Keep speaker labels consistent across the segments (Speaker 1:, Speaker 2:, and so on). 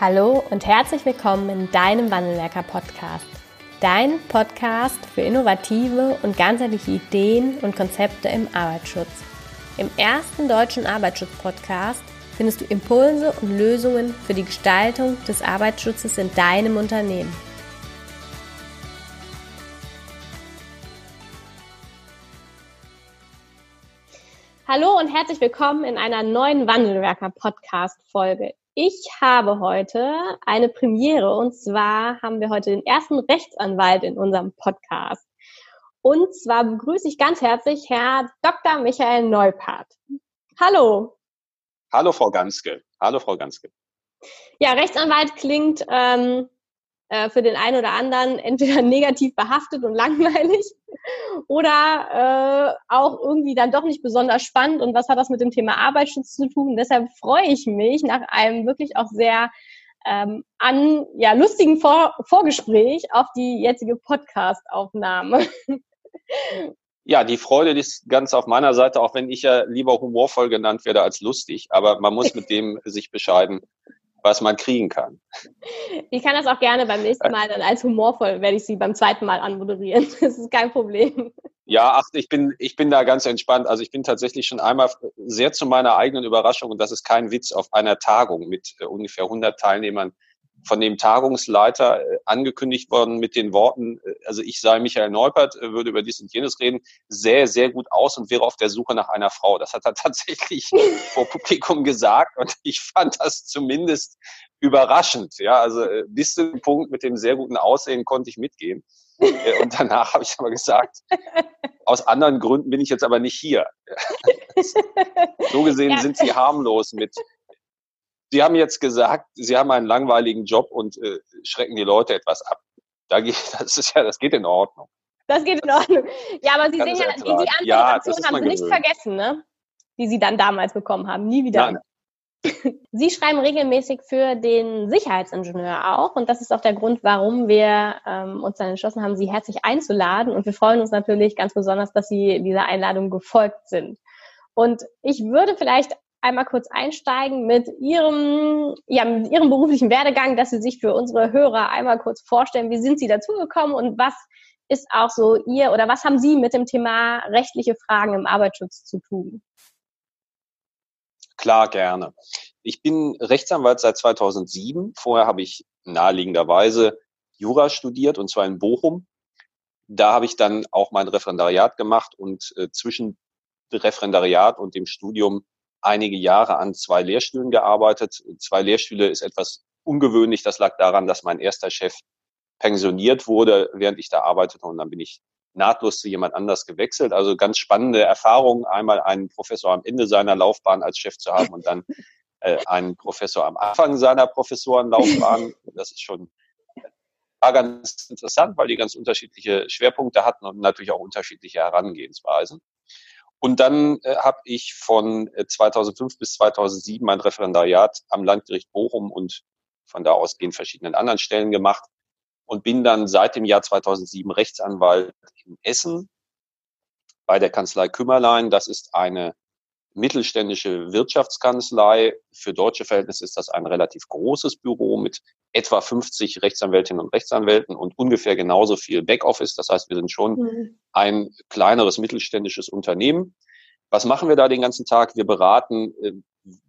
Speaker 1: Hallo und herzlich willkommen in deinem Wandelwerker Podcast. Dein Podcast für innovative und ganzheitliche Ideen und Konzepte im Arbeitsschutz. Im ersten deutschen Arbeitsschutz-Podcast findest du Impulse und Lösungen für die Gestaltung des Arbeitsschutzes in deinem Unternehmen. Hallo und herzlich willkommen in einer neuen Wandelwerker Podcast Folge. Ich habe heute eine Premiere und zwar haben wir heute den ersten Rechtsanwalt in unserem Podcast. Und zwar begrüße ich ganz herzlich Herr Dr. Michael Neupart. Hallo.
Speaker 2: Hallo, Frau Ganske. Hallo, Frau Ganske.
Speaker 1: Ja, Rechtsanwalt klingt ähm, äh, für den einen oder anderen entweder negativ behaftet und langweilig oder äh, auch irgendwie dann doch nicht besonders spannend. Und was hat das mit dem Thema Arbeitsschutz zu tun? Deshalb freue ich mich nach einem wirklich auch sehr ähm, an ja lustigen Vor Vorgespräch auf die jetzige Podcast-Aufnahme.
Speaker 2: Ja, die Freude ist ganz auf meiner Seite, auch wenn ich ja lieber humorvoll genannt werde als lustig. Aber man muss mit dem sich bescheiden, was man kriegen kann.
Speaker 1: Ich kann das auch gerne beim nächsten Mal dann als humorvoll, werde ich Sie beim zweiten Mal anmoderieren. Das ist kein Problem.
Speaker 2: Ja, ach, ich bin, ich bin da ganz entspannt. Also ich bin tatsächlich schon einmal sehr zu meiner eigenen Überraschung, und das ist kein Witz, auf einer Tagung mit äh, ungefähr 100 Teilnehmern von dem Tagungsleiter äh, angekündigt worden mit den Worten, äh, also ich sei Michael Neupert, äh, würde über dies und jenes reden, sähe sehr gut aus und wäre auf der Suche nach einer Frau. Das hat er tatsächlich vor Publikum gesagt und ich fand das zumindest überraschend. Ja, also bis zu dem Punkt mit dem sehr guten Aussehen konnte ich mitgehen. Und danach habe ich aber gesagt, aus anderen Gründen bin ich jetzt aber nicht hier. So gesehen ja. sind sie harmlos mit Sie haben jetzt gesagt, Sie haben einen langweiligen Job und äh, schrecken die Leute etwas ab. Da geht, das ist ja, das geht in Ordnung.
Speaker 1: Das geht in Ordnung. Ja, aber Sie sehen ja, die, die ja, haben Sie nicht vergessen, ne? Die Sie dann damals bekommen haben. Nie wieder. Nein. Sie schreiben regelmäßig für den Sicherheitsingenieur auch und das ist auch der Grund, warum wir ähm, uns dann entschlossen haben, Sie herzlich einzuladen und wir freuen uns natürlich ganz besonders, dass Sie dieser Einladung gefolgt sind. Und ich würde vielleicht einmal kurz einsteigen mit Ihrem, ja, mit Ihrem beruflichen Werdegang, dass Sie sich für unsere Hörer einmal kurz vorstellen, wie sind Sie dazugekommen und was ist auch so Ihr oder was haben Sie mit dem Thema rechtliche Fragen im Arbeitsschutz zu tun?
Speaker 2: Klar, gerne. Ich bin Rechtsanwalt seit 2007. Vorher habe ich naheliegenderweise Jura studiert und zwar in Bochum. Da habe ich dann auch mein Referendariat gemacht und äh, zwischen Referendariat und dem Studium einige Jahre an zwei Lehrstühlen gearbeitet. Zwei Lehrstühle ist etwas ungewöhnlich. Das lag daran, dass mein erster Chef pensioniert wurde, während ich da arbeitete. Und dann bin ich nahtlos zu jemand anders gewechselt. Also ganz spannende Erfahrung, einmal einen Professor am Ende seiner Laufbahn als Chef zu haben und dann äh, einen Professor am Anfang seiner Professorenlaufbahn. Das ist schon war ganz interessant, weil die ganz unterschiedliche Schwerpunkte hatten und natürlich auch unterschiedliche Herangehensweisen. Und dann äh, habe ich von 2005 äh, bis 2007 mein Referendariat am Landgericht Bochum und von da ausgehend verschiedenen anderen Stellen gemacht und bin dann seit dem Jahr 2007 Rechtsanwalt in Essen bei der Kanzlei Kümmerlein. Das ist eine mittelständische Wirtschaftskanzlei. Für deutsche Verhältnisse ist das ein relativ großes Büro mit etwa 50 Rechtsanwältinnen und Rechtsanwälten und ungefähr genauso viel Backoffice. Das heißt, wir sind schon mhm. ein kleineres mittelständisches Unternehmen. Was machen wir da den ganzen Tag? Wir beraten äh,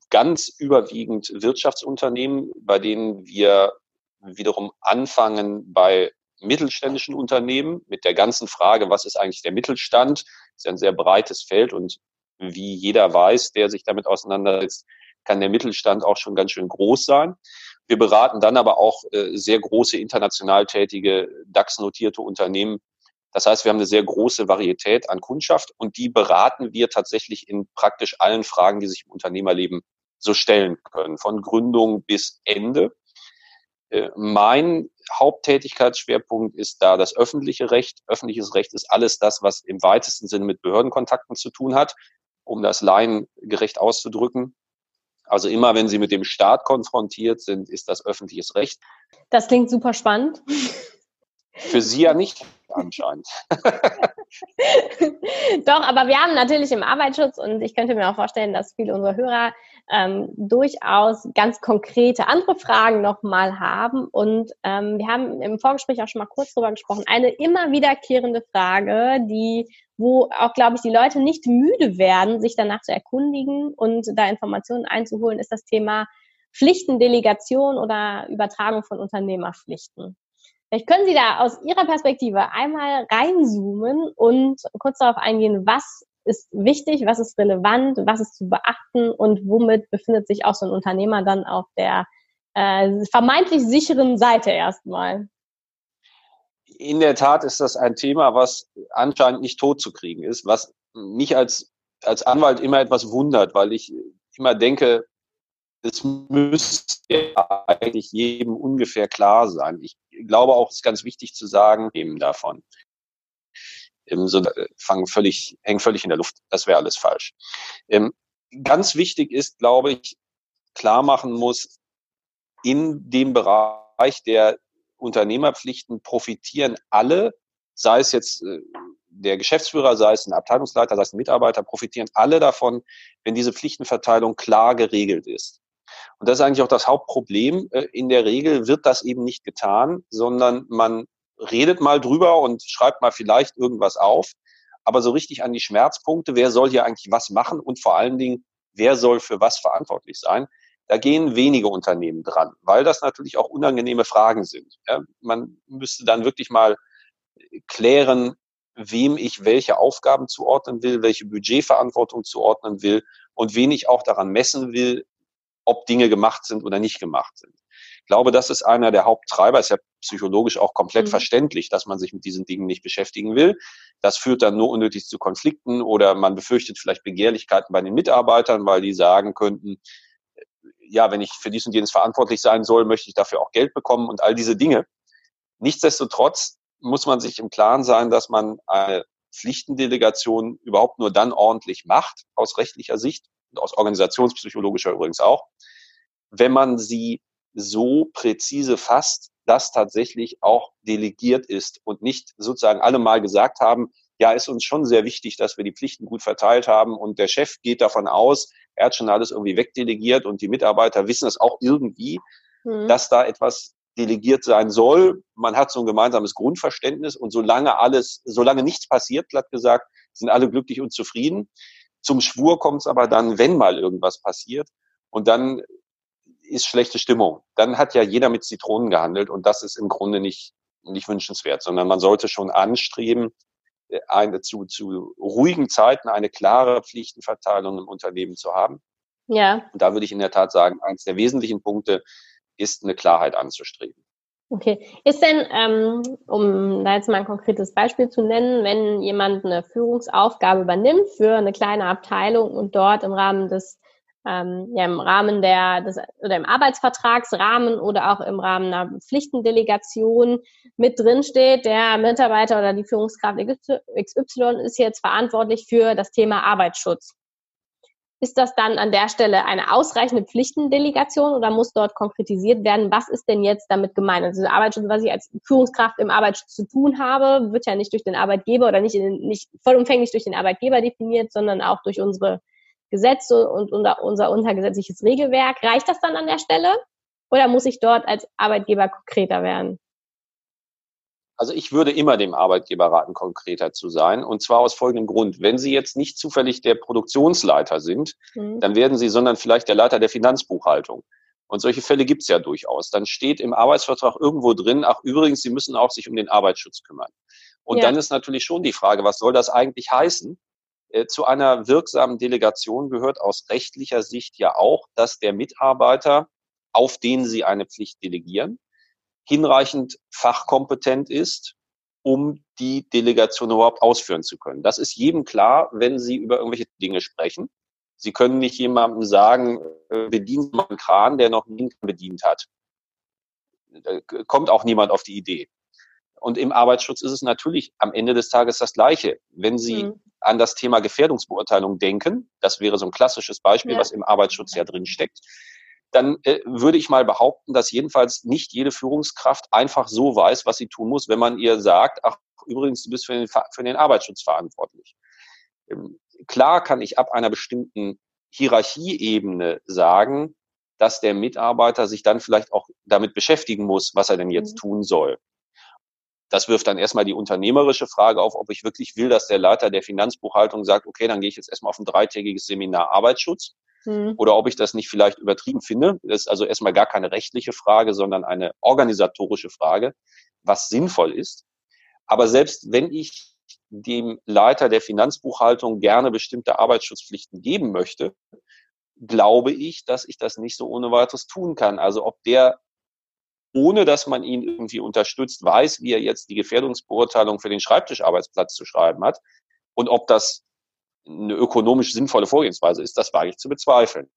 Speaker 2: ganz überwiegend Wirtschaftsunternehmen, bei denen wir wiederum anfangen bei mittelständischen Unternehmen mit der ganzen Frage, was ist eigentlich der Mittelstand? Das ist ein sehr breites Feld und wie jeder weiß, der sich damit auseinandersetzt, kann der Mittelstand auch schon ganz schön groß sein. Wir beraten dann aber auch äh, sehr große international tätige DAX-notierte Unternehmen. Das heißt, wir haben eine sehr große Varietät an Kundschaft und die beraten wir tatsächlich in praktisch allen Fragen, die sich im Unternehmerleben so stellen können, von Gründung bis Ende. Äh, mein Haupttätigkeitsschwerpunkt ist da das öffentliche Recht. Öffentliches Recht ist alles das, was im weitesten Sinne mit Behördenkontakten zu tun hat um das laiengerecht auszudrücken. Also immer, wenn Sie mit dem Staat konfrontiert sind, ist das öffentliches Recht.
Speaker 1: Das klingt super spannend.
Speaker 2: Für Sie ja nicht anscheinend.
Speaker 1: Doch, aber wir haben natürlich im Arbeitsschutz und ich könnte mir auch vorstellen, dass viele unserer Hörer ähm, durchaus ganz konkrete andere Fragen nochmal haben. Und ähm, wir haben im Vorgespräch auch schon mal kurz drüber gesprochen. Eine immer wiederkehrende Frage, die, wo auch, glaube ich, die Leute nicht müde werden, sich danach zu erkundigen und da Informationen einzuholen, ist das Thema Pflichtendelegation oder Übertragung von Unternehmerpflichten. Vielleicht können Sie da aus Ihrer Perspektive einmal reinzoomen und kurz darauf eingehen, was ist wichtig, was ist relevant, was ist zu beachten und womit befindet sich auch so ein Unternehmer dann auf der äh, vermeintlich sicheren Seite erstmal.
Speaker 2: In der Tat ist das ein Thema, was anscheinend nicht tot zu kriegen ist, was mich als, als Anwalt immer etwas wundert, weil ich immer denke, es müsste eigentlich jedem ungefähr klar sein. Ich glaube auch, es ist ganz wichtig zu sagen, eben davon. So, äh, fangen völlig, hängen völlig in der Luft. Das wäre alles falsch. Ähm, ganz wichtig ist, glaube ich, klar machen muss, in dem Bereich der Unternehmerpflichten profitieren alle, sei es jetzt äh, der Geschäftsführer, sei es ein Abteilungsleiter, sei es ein Mitarbeiter, profitieren alle davon, wenn diese Pflichtenverteilung klar geregelt ist. Und das ist eigentlich auch das Hauptproblem. Äh, in der Regel wird das eben nicht getan, sondern man redet mal drüber und schreibt mal vielleicht irgendwas auf. Aber so richtig an die Schmerzpunkte, wer soll hier eigentlich was machen und vor allen Dingen, wer soll für was verantwortlich sein, da gehen wenige Unternehmen dran, weil das natürlich auch unangenehme Fragen sind. Man müsste dann wirklich mal klären, wem ich welche Aufgaben zuordnen will, welche Budgetverantwortung zuordnen will und wen ich auch daran messen will, ob Dinge gemacht sind oder nicht gemacht sind. Ich glaube, das ist einer der Haupttreiber. Ist ja psychologisch auch komplett mhm. verständlich, dass man sich mit diesen Dingen nicht beschäftigen will. Das führt dann nur unnötig zu Konflikten oder man befürchtet vielleicht Begehrlichkeiten bei den Mitarbeitern, weil die sagen könnten, ja, wenn ich für dies und jenes verantwortlich sein soll, möchte ich dafür auch Geld bekommen und all diese Dinge. Nichtsdestotrotz muss man sich im Klaren sein, dass man eine Pflichtendelegation überhaupt nur dann ordentlich macht, aus rechtlicher Sicht, aus organisationspsychologischer übrigens auch, wenn man sie so präzise fasst, dass tatsächlich auch delegiert ist und nicht sozusagen alle mal gesagt haben, ja, ist uns schon sehr wichtig, dass wir die Pflichten gut verteilt haben und der Chef geht davon aus, er hat schon alles irgendwie wegdelegiert und die Mitarbeiter wissen es auch irgendwie, mhm. dass da etwas delegiert sein soll. Man hat so ein gemeinsames Grundverständnis und solange alles, solange nichts passiert, glatt gesagt, sind alle glücklich und zufrieden. Zum Schwur kommt es aber dann, wenn mal irgendwas passiert. Und dann ist schlechte Stimmung. Dann hat ja jeder mit Zitronen gehandelt und das ist im Grunde nicht, nicht wünschenswert, sondern man sollte schon anstreben, äh, eine, zu, zu ruhigen Zeiten eine klare Pflichtenverteilung im Unternehmen zu haben. Ja. Und da würde ich in der Tat sagen, eines der wesentlichen Punkte ist eine Klarheit anzustreben.
Speaker 1: Okay. Ist denn, ähm, um da jetzt mal ein konkretes Beispiel zu nennen, wenn jemand eine Führungsaufgabe übernimmt für eine kleine Abteilung und dort im Rahmen des ähm, ja, im Rahmen der des, oder im Arbeitsvertragsrahmen oder auch im Rahmen einer Pflichtendelegation mit drin steht, der Mitarbeiter oder die Führungskraft XY ist jetzt verantwortlich für das Thema Arbeitsschutz. Ist das dann an der Stelle eine ausreichende Pflichtendelegation oder muss dort konkretisiert werden, was ist denn jetzt damit gemeint? Also Arbeitsschutz, was ich als Führungskraft im Arbeitsschutz zu tun habe, wird ja nicht durch den Arbeitgeber oder nicht, in, nicht vollumfänglich durch den Arbeitgeber definiert, sondern auch durch unsere Gesetze und unser, unser untergesetzliches Regelwerk. Reicht das dann an der Stelle? Oder muss ich dort als Arbeitgeber konkreter werden?
Speaker 2: Also ich würde immer dem Arbeitgeber raten, konkreter zu sein. Und zwar aus folgendem Grund. Wenn Sie jetzt nicht zufällig der Produktionsleiter sind, mhm. dann werden Sie, sondern vielleicht der Leiter der Finanzbuchhaltung. Und solche Fälle gibt es ja durchaus. Dann steht im Arbeitsvertrag irgendwo drin, ach übrigens, Sie müssen auch sich um den Arbeitsschutz kümmern. Und ja. dann ist natürlich schon die Frage, was soll das eigentlich heißen? Äh, zu einer wirksamen Delegation gehört aus rechtlicher Sicht ja auch, dass der Mitarbeiter, auf den Sie eine Pflicht delegieren, hinreichend fachkompetent ist, um die Delegation überhaupt ausführen zu können. Das ist jedem klar, wenn Sie über irgendwelche Dinge sprechen. Sie können nicht jemandem sagen, äh, bedient mal einen Kran, der noch nie bedient hat. Da kommt auch niemand auf die Idee. Und im Arbeitsschutz ist es natürlich am Ende des Tages das Gleiche. Wenn Sie mhm. an das Thema Gefährdungsbeurteilung denken, das wäre so ein klassisches Beispiel, ja. was im Arbeitsschutz ja drin steckt, dann äh, würde ich mal behaupten, dass jedenfalls nicht jede Führungskraft einfach so weiß, was sie tun muss, wenn man ihr sagt, ach, übrigens, du bist für den, für den Arbeitsschutz verantwortlich. Ähm, klar kann ich ab einer bestimmten Hierarchieebene sagen, dass der Mitarbeiter sich dann vielleicht auch damit beschäftigen muss, was er denn jetzt mhm. tun soll. Das wirft dann erstmal die unternehmerische Frage auf, ob ich wirklich will, dass der Leiter der Finanzbuchhaltung sagt, okay, dann gehe ich jetzt erstmal auf ein dreitägiges Seminar Arbeitsschutz. Mhm. Oder ob ich das nicht vielleicht übertrieben finde. Das ist also erstmal gar keine rechtliche Frage, sondern eine organisatorische Frage, was sinnvoll ist. Aber selbst wenn ich dem Leiter der Finanzbuchhaltung gerne bestimmte Arbeitsschutzpflichten geben möchte, glaube ich, dass ich das nicht so ohne weiteres tun kann. Also ob der, ohne dass man ihn irgendwie unterstützt, weiß, wie er jetzt die Gefährdungsbeurteilung für den Schreibtischarbeitsplatz zu schreiben hat und ob das eine ökonomisch sinnvolle Vorgehensweise ist, das wage ich zu bezweifeln.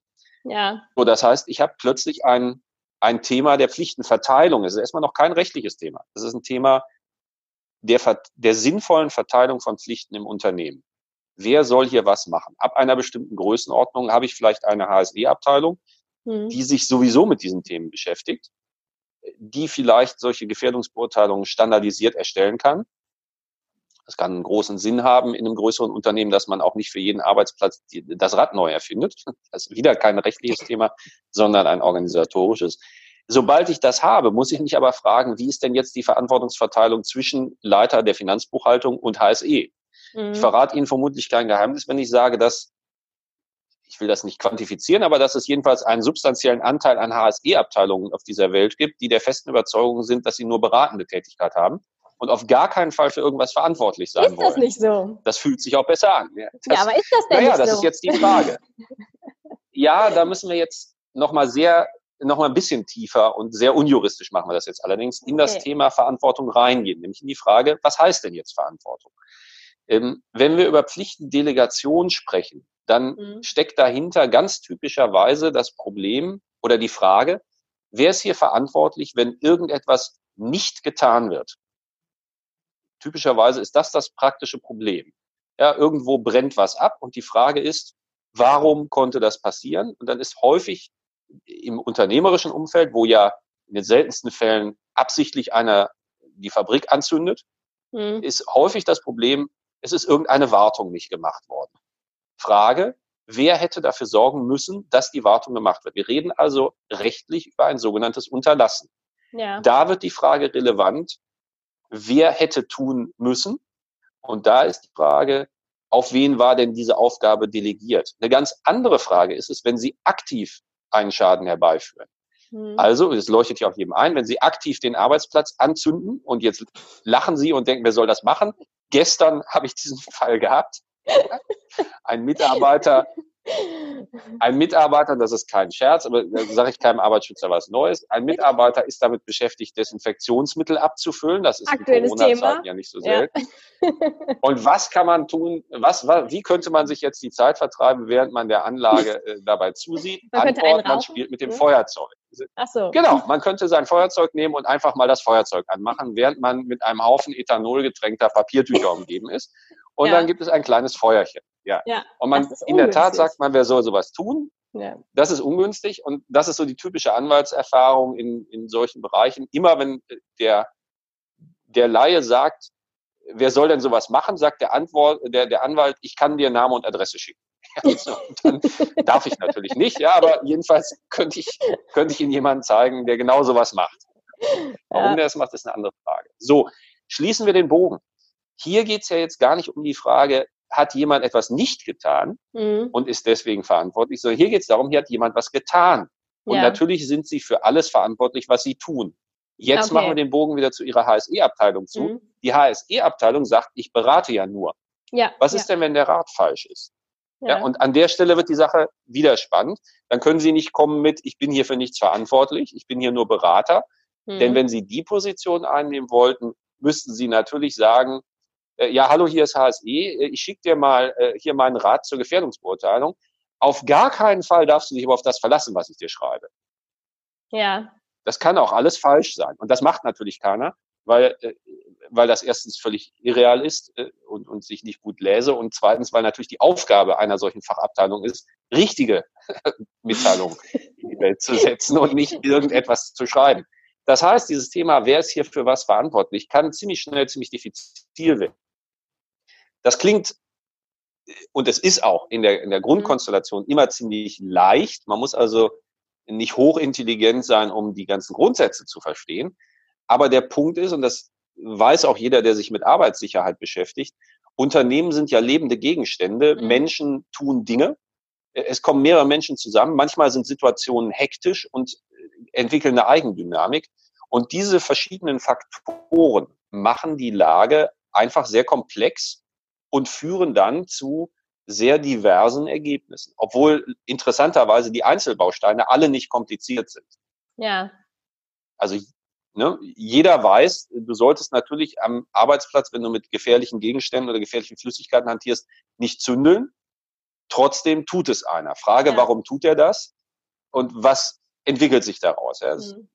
Speaker 2: Ja. So, das heißt, ich habe plötzlich ein, ein Thema der Pflichtenverteilung. Es ist erstmal noch kein rechtliches Thema. Es ist ein Thema der, der sinnvollen Verteilung von Pflichten im Unternehmen. Wer soll hier was machen? Ab einer bestimmten Größenordnung habe ich vielleicht eine HSE-Abteilung, mhm. die sich sowieso mit diesen Themen beschäftigt, die vielleicht solche Gefährdungsbeurteilungen standardisiert erstellen kann. Das kann einen großen Sinn haben in einem größeren Unternehmen, dass man auch nicht für jeden Arbeitsplatz das Rad neu erfindet. Das ist wieder kein rechtliches Thema, sondern ein organisatorisches. Sobald ich das habe, muss ich mich aber fragen, wie ist denn jetzt die Verantwortungsverteilung zwischen Leiter der Finanzbuchhaltung und HSE? Mhm. Ich verrate Ihnen vermutlich kein Geheimnis, wenn ich sage, dass ich will das nicht quantifizieren, aber dass es jedenfalls einen substanziellen Anteil an HSE-Abteilungen auf dieser Welt gibt, die der festen Überzeugung sind, dass sie nur beratende Tätigkeit haben und auf gar keinen Fall für irgendwas verantwortlich sein wollen. Ist das nicht so? Das fühlt sich auch besser an.
Speaker 1: Ja, das, ja aber ist das denn
Speaker 2: naja,
Speaker 1: nicht
Speaker 2: so? das ist jetzt die Frage. ja, da müssen wir jetzt nochmal sehr noch mal ein bisschen tiefer und sehr unjuristisch machen wir das jetzt allerdings, in das Thema Verantwortung reingehen, nämlich in die Frage, was heißt denn jetzt Verantwortung? Ähm, wenn wir über Pflichtendelegation sprechen, dann mhm. steckt dahinter ganz typischerweise das Problem oder die Frage, wer ist hier verantwortlich, wenn irgendetwas nicht getan wird? Typischerweise ist das das praktische Problem. Ja, irgendwo brennt was ab und die Frage ist, warum konnte das passieren? Und dann ist häufig im unternehmerischen Umfeld, wo ja in den seltensten Fällen absichtlich einer die Fabrik anzündet, mhm. ist häufig das Problem, es ist irgendeine Wartung nicht gemacht worden. Frage, wer hätte dafür sorgen müssen, dass die Wartung gemacht wird? Wir reden also rechtlich über ein sogenanntes Unterlassen. Ja. Da wird die Frage relevant, wer hätte tun müssen? Und da ist die Frage, auf wen war denn diese Aufgabe delegiert? Eine ganz andere Frage ist es, wenn Sie aktiv einen Schaden herbeiführen. Hm. Also, es leuchtet ja auch jedem ein, wenn Sie aktiv den Arbeitsplatz anzünden und jetzt lachen Sie und denken, wer soll das machen? Gestern habe ich diesen Fall gehabt. Ein Mitarbeiter ein Mitarbeiter, das ist kein Scherz, aber da sage ich keinem Arbeitsschützer was Neues. Ein Mitarbeiter ist damit beschäftigt, Desinfektionsmittel abzufüllen. Das ist
Speaker 1: Aktuelles in Corona-Zeiten
Speaker 2: ja nicht so selten. Ja. Und was kann man tun? Was, wie könnte man sich jetzt die Zeit vertreiben, während man der Anlage äh, dabei zusieht?
Speaker 1: Man
Speaker 2: Antwort, man spielt mit dem ja. Feuerzeug.
Speaker 1: Ach so.
Speaker 2: Genau, man könnte sein Feuerzeug nehmen und einfach mal das Feuerzeug anmachen, während man mit einem Haufen Ethanol getränkter Papiertücher umgeben ist. Und ja. dann gibt es ein kleines Feuerchen. Ja. ja und man in der Tat sagt man, wer soll sowas tun? Ja. Das ist ungünstig und das ist so die typische Anwaltserfahrung in, in solchen Bereichen. Immer wenn der, der Laie sagt, wer soll denn sowas machen, sagt der, Antwort, der, der Anwalt, ich kann dir Name und Adresse schicken. Also, dann darf ich natürlich nicht, ja, aber jedenfalls könnte ich, könnte ich Ihnen jemanden zeigen, der genau sowas macht. Warum ja. der das macht, ist eine andere Frage. So, schließen wir den Bogen. Hier geht es ja jetzt gar nicht um die Frage, hat jemand etwas nicht getan mhm. und ist deswegen verantwortlich, sondern hier geht es darum, hier hat jemand was getan. Und ja. natürlich sind sie für alles verantwortlich, was sie tun. Jetzt okay. machen wir den Bogen wieder zu ihrer HSE-Abteilung zu. Mhm. Die HSE-Abteilung sagt, ich berate ja nur. Ja. Was ist ja. denn, wenn der Rat falsch ist? Ja. ja. Und an der Stelle wird die Sache wieder spannend. Dann können Sie nicht kommen mit, ich bin hier für nichts verantwortlich, ich bin hier nur Berater. Mhm. Denn wenn Sie die Position einnehmen wollten, müssten Sie natürlich sagen, äh, ja, hallo, hier ist HSE, äh, ich schicke dir mal äh, hier meinen Rat zur Gefährdungsbeurteilung. Auf gar keinen Fall darfst du dich aber auf das verlassen, was ich dir schreibe.
Speaker 1: Ja.
Speaker 2: Das kann auch alles falsch sein. Und das macht natürlich keiner, weil, äh, weil das erstens völlig irreal ist äh, und, und sich nicht gut läse und zweitens, weil natürlich die Aufgabe einer solchen Fachabteilung ist, richtige Mitteilungen in die Welt zu setzen und nicht irgendetwas zu schreiben. Das heißt, dieses Thema, wer ist hier für was verantwortlich, kann ziemlich schnell ziemlich diffizil werden. Das klingt, und es ist auch in der, in der Grundkonstellation immer ziemlich leicht. Man muss also nicht hochintelligent sein, um die ganzen Grundsätze zu verstehen. Aber der Punkt ist, und das weiß auch jeder, der sich mit Arbeitssicherheit beschäftigt, Unternehmen sind ja lebende Gegenstände. Mhm. Menschen tun Dinge. Es kommen mehrere Menschen zusammen. Manchmal sind Situationen hektisch und entwickeln eine Eigendynamik. Und diese verschiedenen Faktoren machen die Lage einfach sehr komplex und führen dann zu sehr diversen Ergebnissen, obwohl interessanterweise die Einzelbausteine alle nicht kompliziert sind.
Speaker 1: Ja.
Speaker 2: Also ne, jeder weiß, du solltest natürlich am Arbeitsplatz, wenn du mit gefährlichen Gegenständen oder gefährlichen Flüssigkeiten hantierst, nicht zündeln. Trotzdem tut es einer. Frage, ja. warum tut er das? Und was entwickelt sich daraus? Ja, das mhm.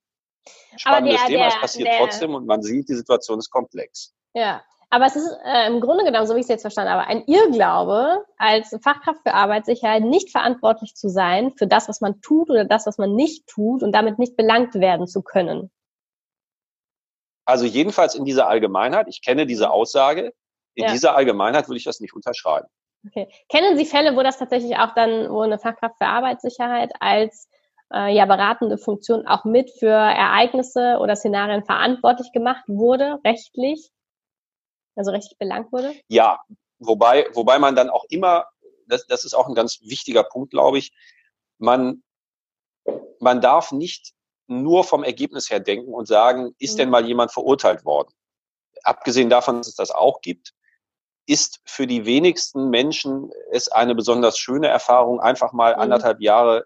Speaker 2: Spannendes der, Thema, es passiert der, trotzdem und man sieht, die Situation ist komplex.
Speaker 1: Ja, aber es ist äh, im Grunde genommen, so wie ich es jetzt verstanden habe, ein Irrglaube, als Fachkraft für Arbeitssicherheit nicht verantwortlich zu sein für das, was man tut oder das, was man nicht tut und damit nicht belangt werden zu können.
Speaker 2: Also jedenfalls in dieser Allgemeinheit, ich kenne diese Aussage, in ja. dieser Allgemeinheit würde ich das nicht unterschreiben.
Speaker 1: Okay. Kennen Sie Fälle, wo das tatsächlich auch dann, wo eine Fachkraft für Arbeitssicherheit als äh, ja beratende Funktion auch mit für Ereignisse oder Szenarien verantwortlich gemacht wurde, rechtlich? Also rechtlich belangt wurde?
Speaker 2: Ja, wobei, wobei man dann auch immer, das, das ist auch ein ganz wichtiger Punkt, glaube ich, man, man darf nicht nur vom Ergebnis her denken und sagen, ist mhm. denn mal jemand verurteilt worden? Abgesehen davon, dass es das auch gibt, ist für die wenigsten Menschen es eine besonders schöne Erfahrung, einfach mal mhm. anderthalb Jahre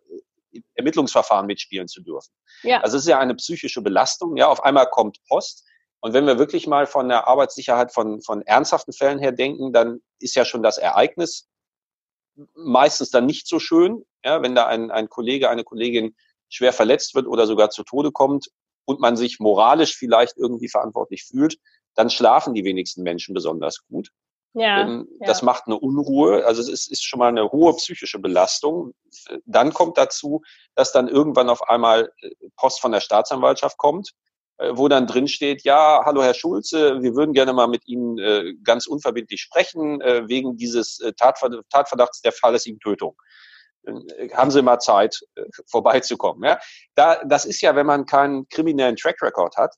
Speaker 2: Ermittlungsverfahren mitspielen zu dürfen. Ja. Also es ist ja eine psychische Belastung. Ja, auf einmal kommt Post und wenn wir wirklich mal von der Arbeitssicherheit von, von ernsthaften Fällen her denken, dann ist ja schon das Ereignis meistens dann nicht so schön, ja, wenn da ein, ein Kollege, eine Kollegin schwer verletzt wird oder sogar zu Tode kommt und man sich moralisch vielleicht irgendwie verantwortlich fühlt, dann schlafen die wenigsten Menschen besonders gut. Ja, ähm, das ja. macht eine Unruhe, also es ist, ist schon mal eine hohe psychische Belastung. Dann kommt dazu, dass dann irgendwann auf einmal äh, Post von der Staatsanwaltschaft kommt wo dann drin steht, ja, hallo Herr Schulze, wir würden gerne mal mit Ihnen äh, ganz unverbindlich sprechen äh, wegen dieses äh, Tatver Tatverdachts der fahrlässigen Tötung. Äh, haben Sie mal Zeit, äh, vorbeizukommen. Ja? Da, das ist ja, wenn man keinen kriminellen Track Record hat,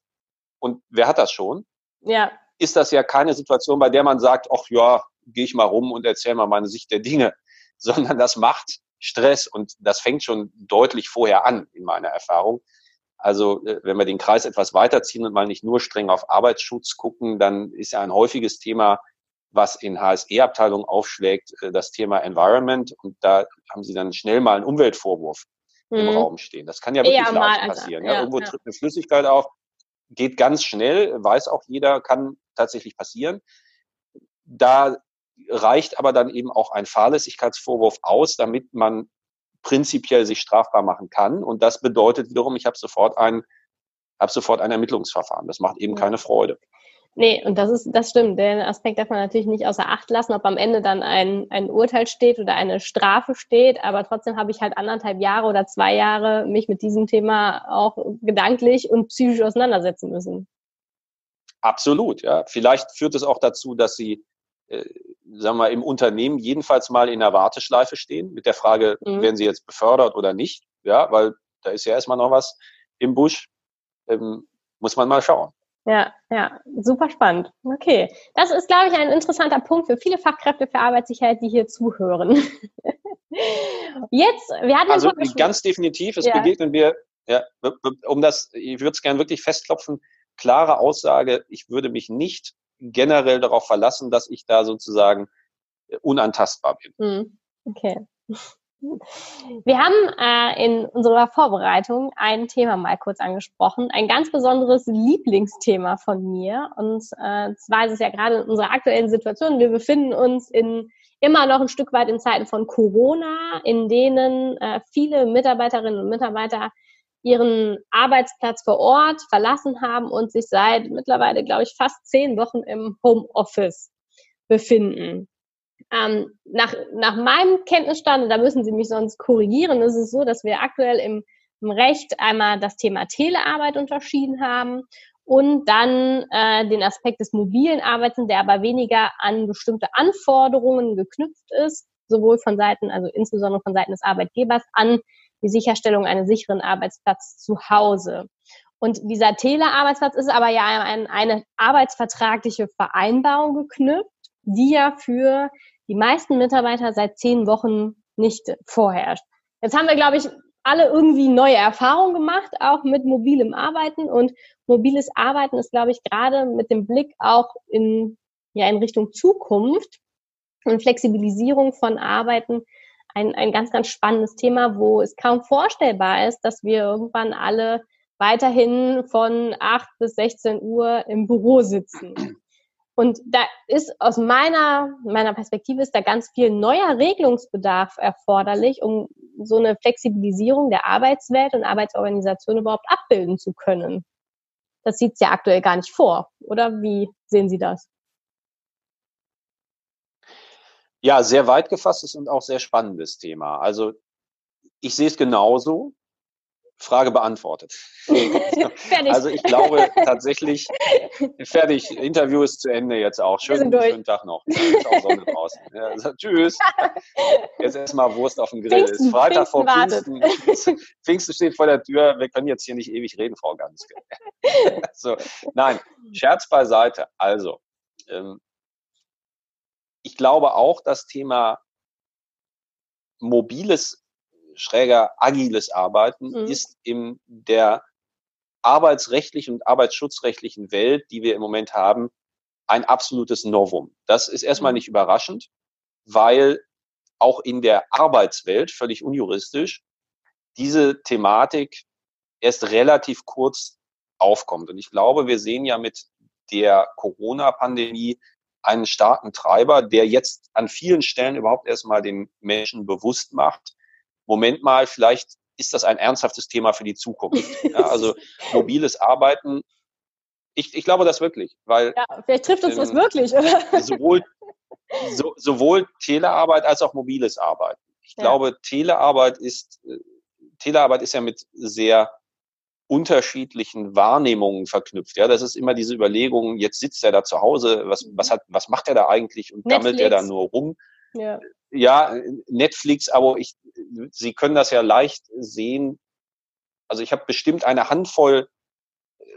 Speaker 2: und wer hat das schon?
Speaker 1: Ja.
Speaker 2: Ist das ja keine Situation, bei der man sagt, ach ja, gehe ich mal rum und erzähle mal meine Sicht der Dinge, sondern das macht Stress und das fängt schon deutlich vorher an, in meiner Erfahrung. Also äh, wenn wir den Kreis etwas weiterziehen und mal nicht nur streng auf Arbeitsschutz gucken, dann ist ja ein häufiges Thema, was in HSE-Abteilungen aufschlägt, äh, das Thema Environment. Und da haben sie dann schnell mal einen Umweltvorwurf mhm. im Raum stehen. Das kann ja wirklich Eher leicht passieren. Ja, ja, irgendwo ja. tritt eine Flüssigkeit auf, geht ganz schnell, weiß auch jeder, kann tatsächlich passieren. Da reicht aber dann eben auch ein Fahrlässigkeitsvorwurf aus, damit man prinzipiell sich strafbar machen kann. Und das bedeutet wiederum, ich habe sofort ein, habe sofort ein Ermittlungsverfahren. Das macht eben keine Freude.
Speaker 1: Nee, und das ist, das stimmt. Den Aspekt darf man natürlich nicht außer Acht lassen, ob am Ende dann ein, ein Urteil steht oder eine Strafe steht. Aber trotzdem habe ich halt anderthalb Jahre oder zwei Jahre mich mit diesem Thema auch gedanklich und psychisch auseinandersetzen müssen.
Speaker 2: Absolut, ja. Vielleicht führt es auch dazu, dass sie äh, sagen wir, im Unternehmen jedenfalls mal in der Warteschleife stehen mit der Frage, mhm. werden sie jetzt befördert oder nicht? Ja, weil da ist ja erstmal noch was im Busch. Ähm, muss man mal schauen.
Speaker 1: Ja, ja, super spannend. Okay. Das ist, glaube ich, ein interessanter Punkt für viele Fachkräfte für Arbeitssicherheit, die hier zuhören. Jetzt, wir hatten
Speaker 2: Also ganz definitiv, es ja. begegnen wir, ja, um das, ich würde es gerne wirklich festklopfen, klare Aussage, ich würde mich nicht generell darauf verlassen, dass ich da sozusagen äh, unantastbar bin.
Speaker 1: Hm, okay. Wir haben äh, in unserer Vorbereitung ein Thema mal kurz angesprochen, ein ganz besonderes Lieblingsthema von mir. Und äh, zwar ist es ja gerade in unserer aktuellen Situation, wir befinden uns in immer noch ein Stück weit in Zeiten von Corona, in denen äh, viele Mitarbeiterinnen und Mitarbeiter ihren Arbeitsplatz vor Ort verlassen haben und sich seit mittlerweile, glaube ich, fast zehn Wochen im Homeoffice befinden. Ähm, nach, nach meinem Kenntnisstand, da müssen Sie mich sonst korrigieren, ist es so, dass wir aktuell im Recht einmal das Thema Telearbeit unterschieden haben und dann äh, den Aspekt des mobilen Arbeitens, der aber weniger an bestimmte Anforderungen geknüpft ist, sowohl von Seiten, also insbesondere von Seiten des Arbeitgebers an die Sicherstellung eines sicheren Arbeitsplatz zu Hause. Und dieser Telearbeitsplatz ist aber ja an eine arbeitsvertragliche Vereinbarung geknüpft, die ja für die meisten Mitarbeiter seit zehn Wochen nicht vorherrscht. Jetzt haben wir, glaube ich, alle irgendwie neue Erfahrungen gemacht, auch mit mobilem Arbeiten. Und mobiles Arbeiten ist, glaube ich, gerade mit dem Blick auch in, ja, in Richtung Zukunft und Flexibilisierung von Arbeiten ein, ein ganz, ganz spannendes Thema, wo es kaum vorstellbar ist, dass wir irgendwann alle weiterhin von 8 bis 16 Uhr im Büro sitzen. Und da ist aus meiner, meiner Perspektive ist da ganz viel neuer Regelungsbedarf erforderlich, um so eine Flexibilisierung der Arbeitswelt und Arbeitsorganisation überhaupt abbilden zu können. Das sieht es ja aktuell gar nicht vor. Oder wie sehen Sie das?
Speaker 2: Ja, sehr weit gefasstes und auch sehr spannendes Thema. Also ich sehe es genauso. Frage beantwortet. fertig. Also ich glaube tatsächlich, fertig, Interview ist zu Ende jetzt auch. Schönen, schönen Tag noch. Ist auch Sonne draußen. Ja, also, tschüss. Jetzt erstmal Wurst auf dem Grill. Pfingsten, ist Freitag vor Pfingsten. Pfingsten steht vor der Tür. Wir können jetzt hier nicht ewig reden, Frau Ganske. so, nein, Scherz beiseite. Also, ähm, ich glaube auch, das Thema mobiles schräger agiles Arbeiten mhm. ist in der arbeitsrechtlichen und arbeitsschutzrechtlichen Welt, die wir im Moment haben, ein absolutes Novum. Das ist erstmal mhm. nicht überraschend, weil auch in der Arbeitswelt, völlig unjuristisch, diese Thematik erst relativ kurz aufkommt. Und ich glaube, wir sehen ja mit der Corona-Pandemie einen starken Treiber, der jetzt an vielen Stellen überhaupt erstmal den Menschen bewusst macht, Moment mal, vielleicht ist das ein ernsthaftes Thema für die Zukunft. Ja, also mobiles Arbeiten, ich, ich glaube das wirklich, weil.
Speaker 1: Ja, vielleicht trifft uns ähm, das wirklich, oder?
Speaker 2: Sowohl, so, sowohl Telearbeit als auch mobiles Arbeiten. Ich ja. glaube, Telearbeit ist, äh, Telearbeit ist ja mit sehr unterschiedlichen Wahrnehmungen verknüpft. Ja, das ist immer diese Überlegung, jetzt sitzt er da zu Hause, was, was hat, was macht er da eigentlich und Netflix. gammelt er da nur rum? Ja. ja, Netflix, aber ich, Sie können das ja leicht sehen. Also ich habe bestimmt eine Handvoll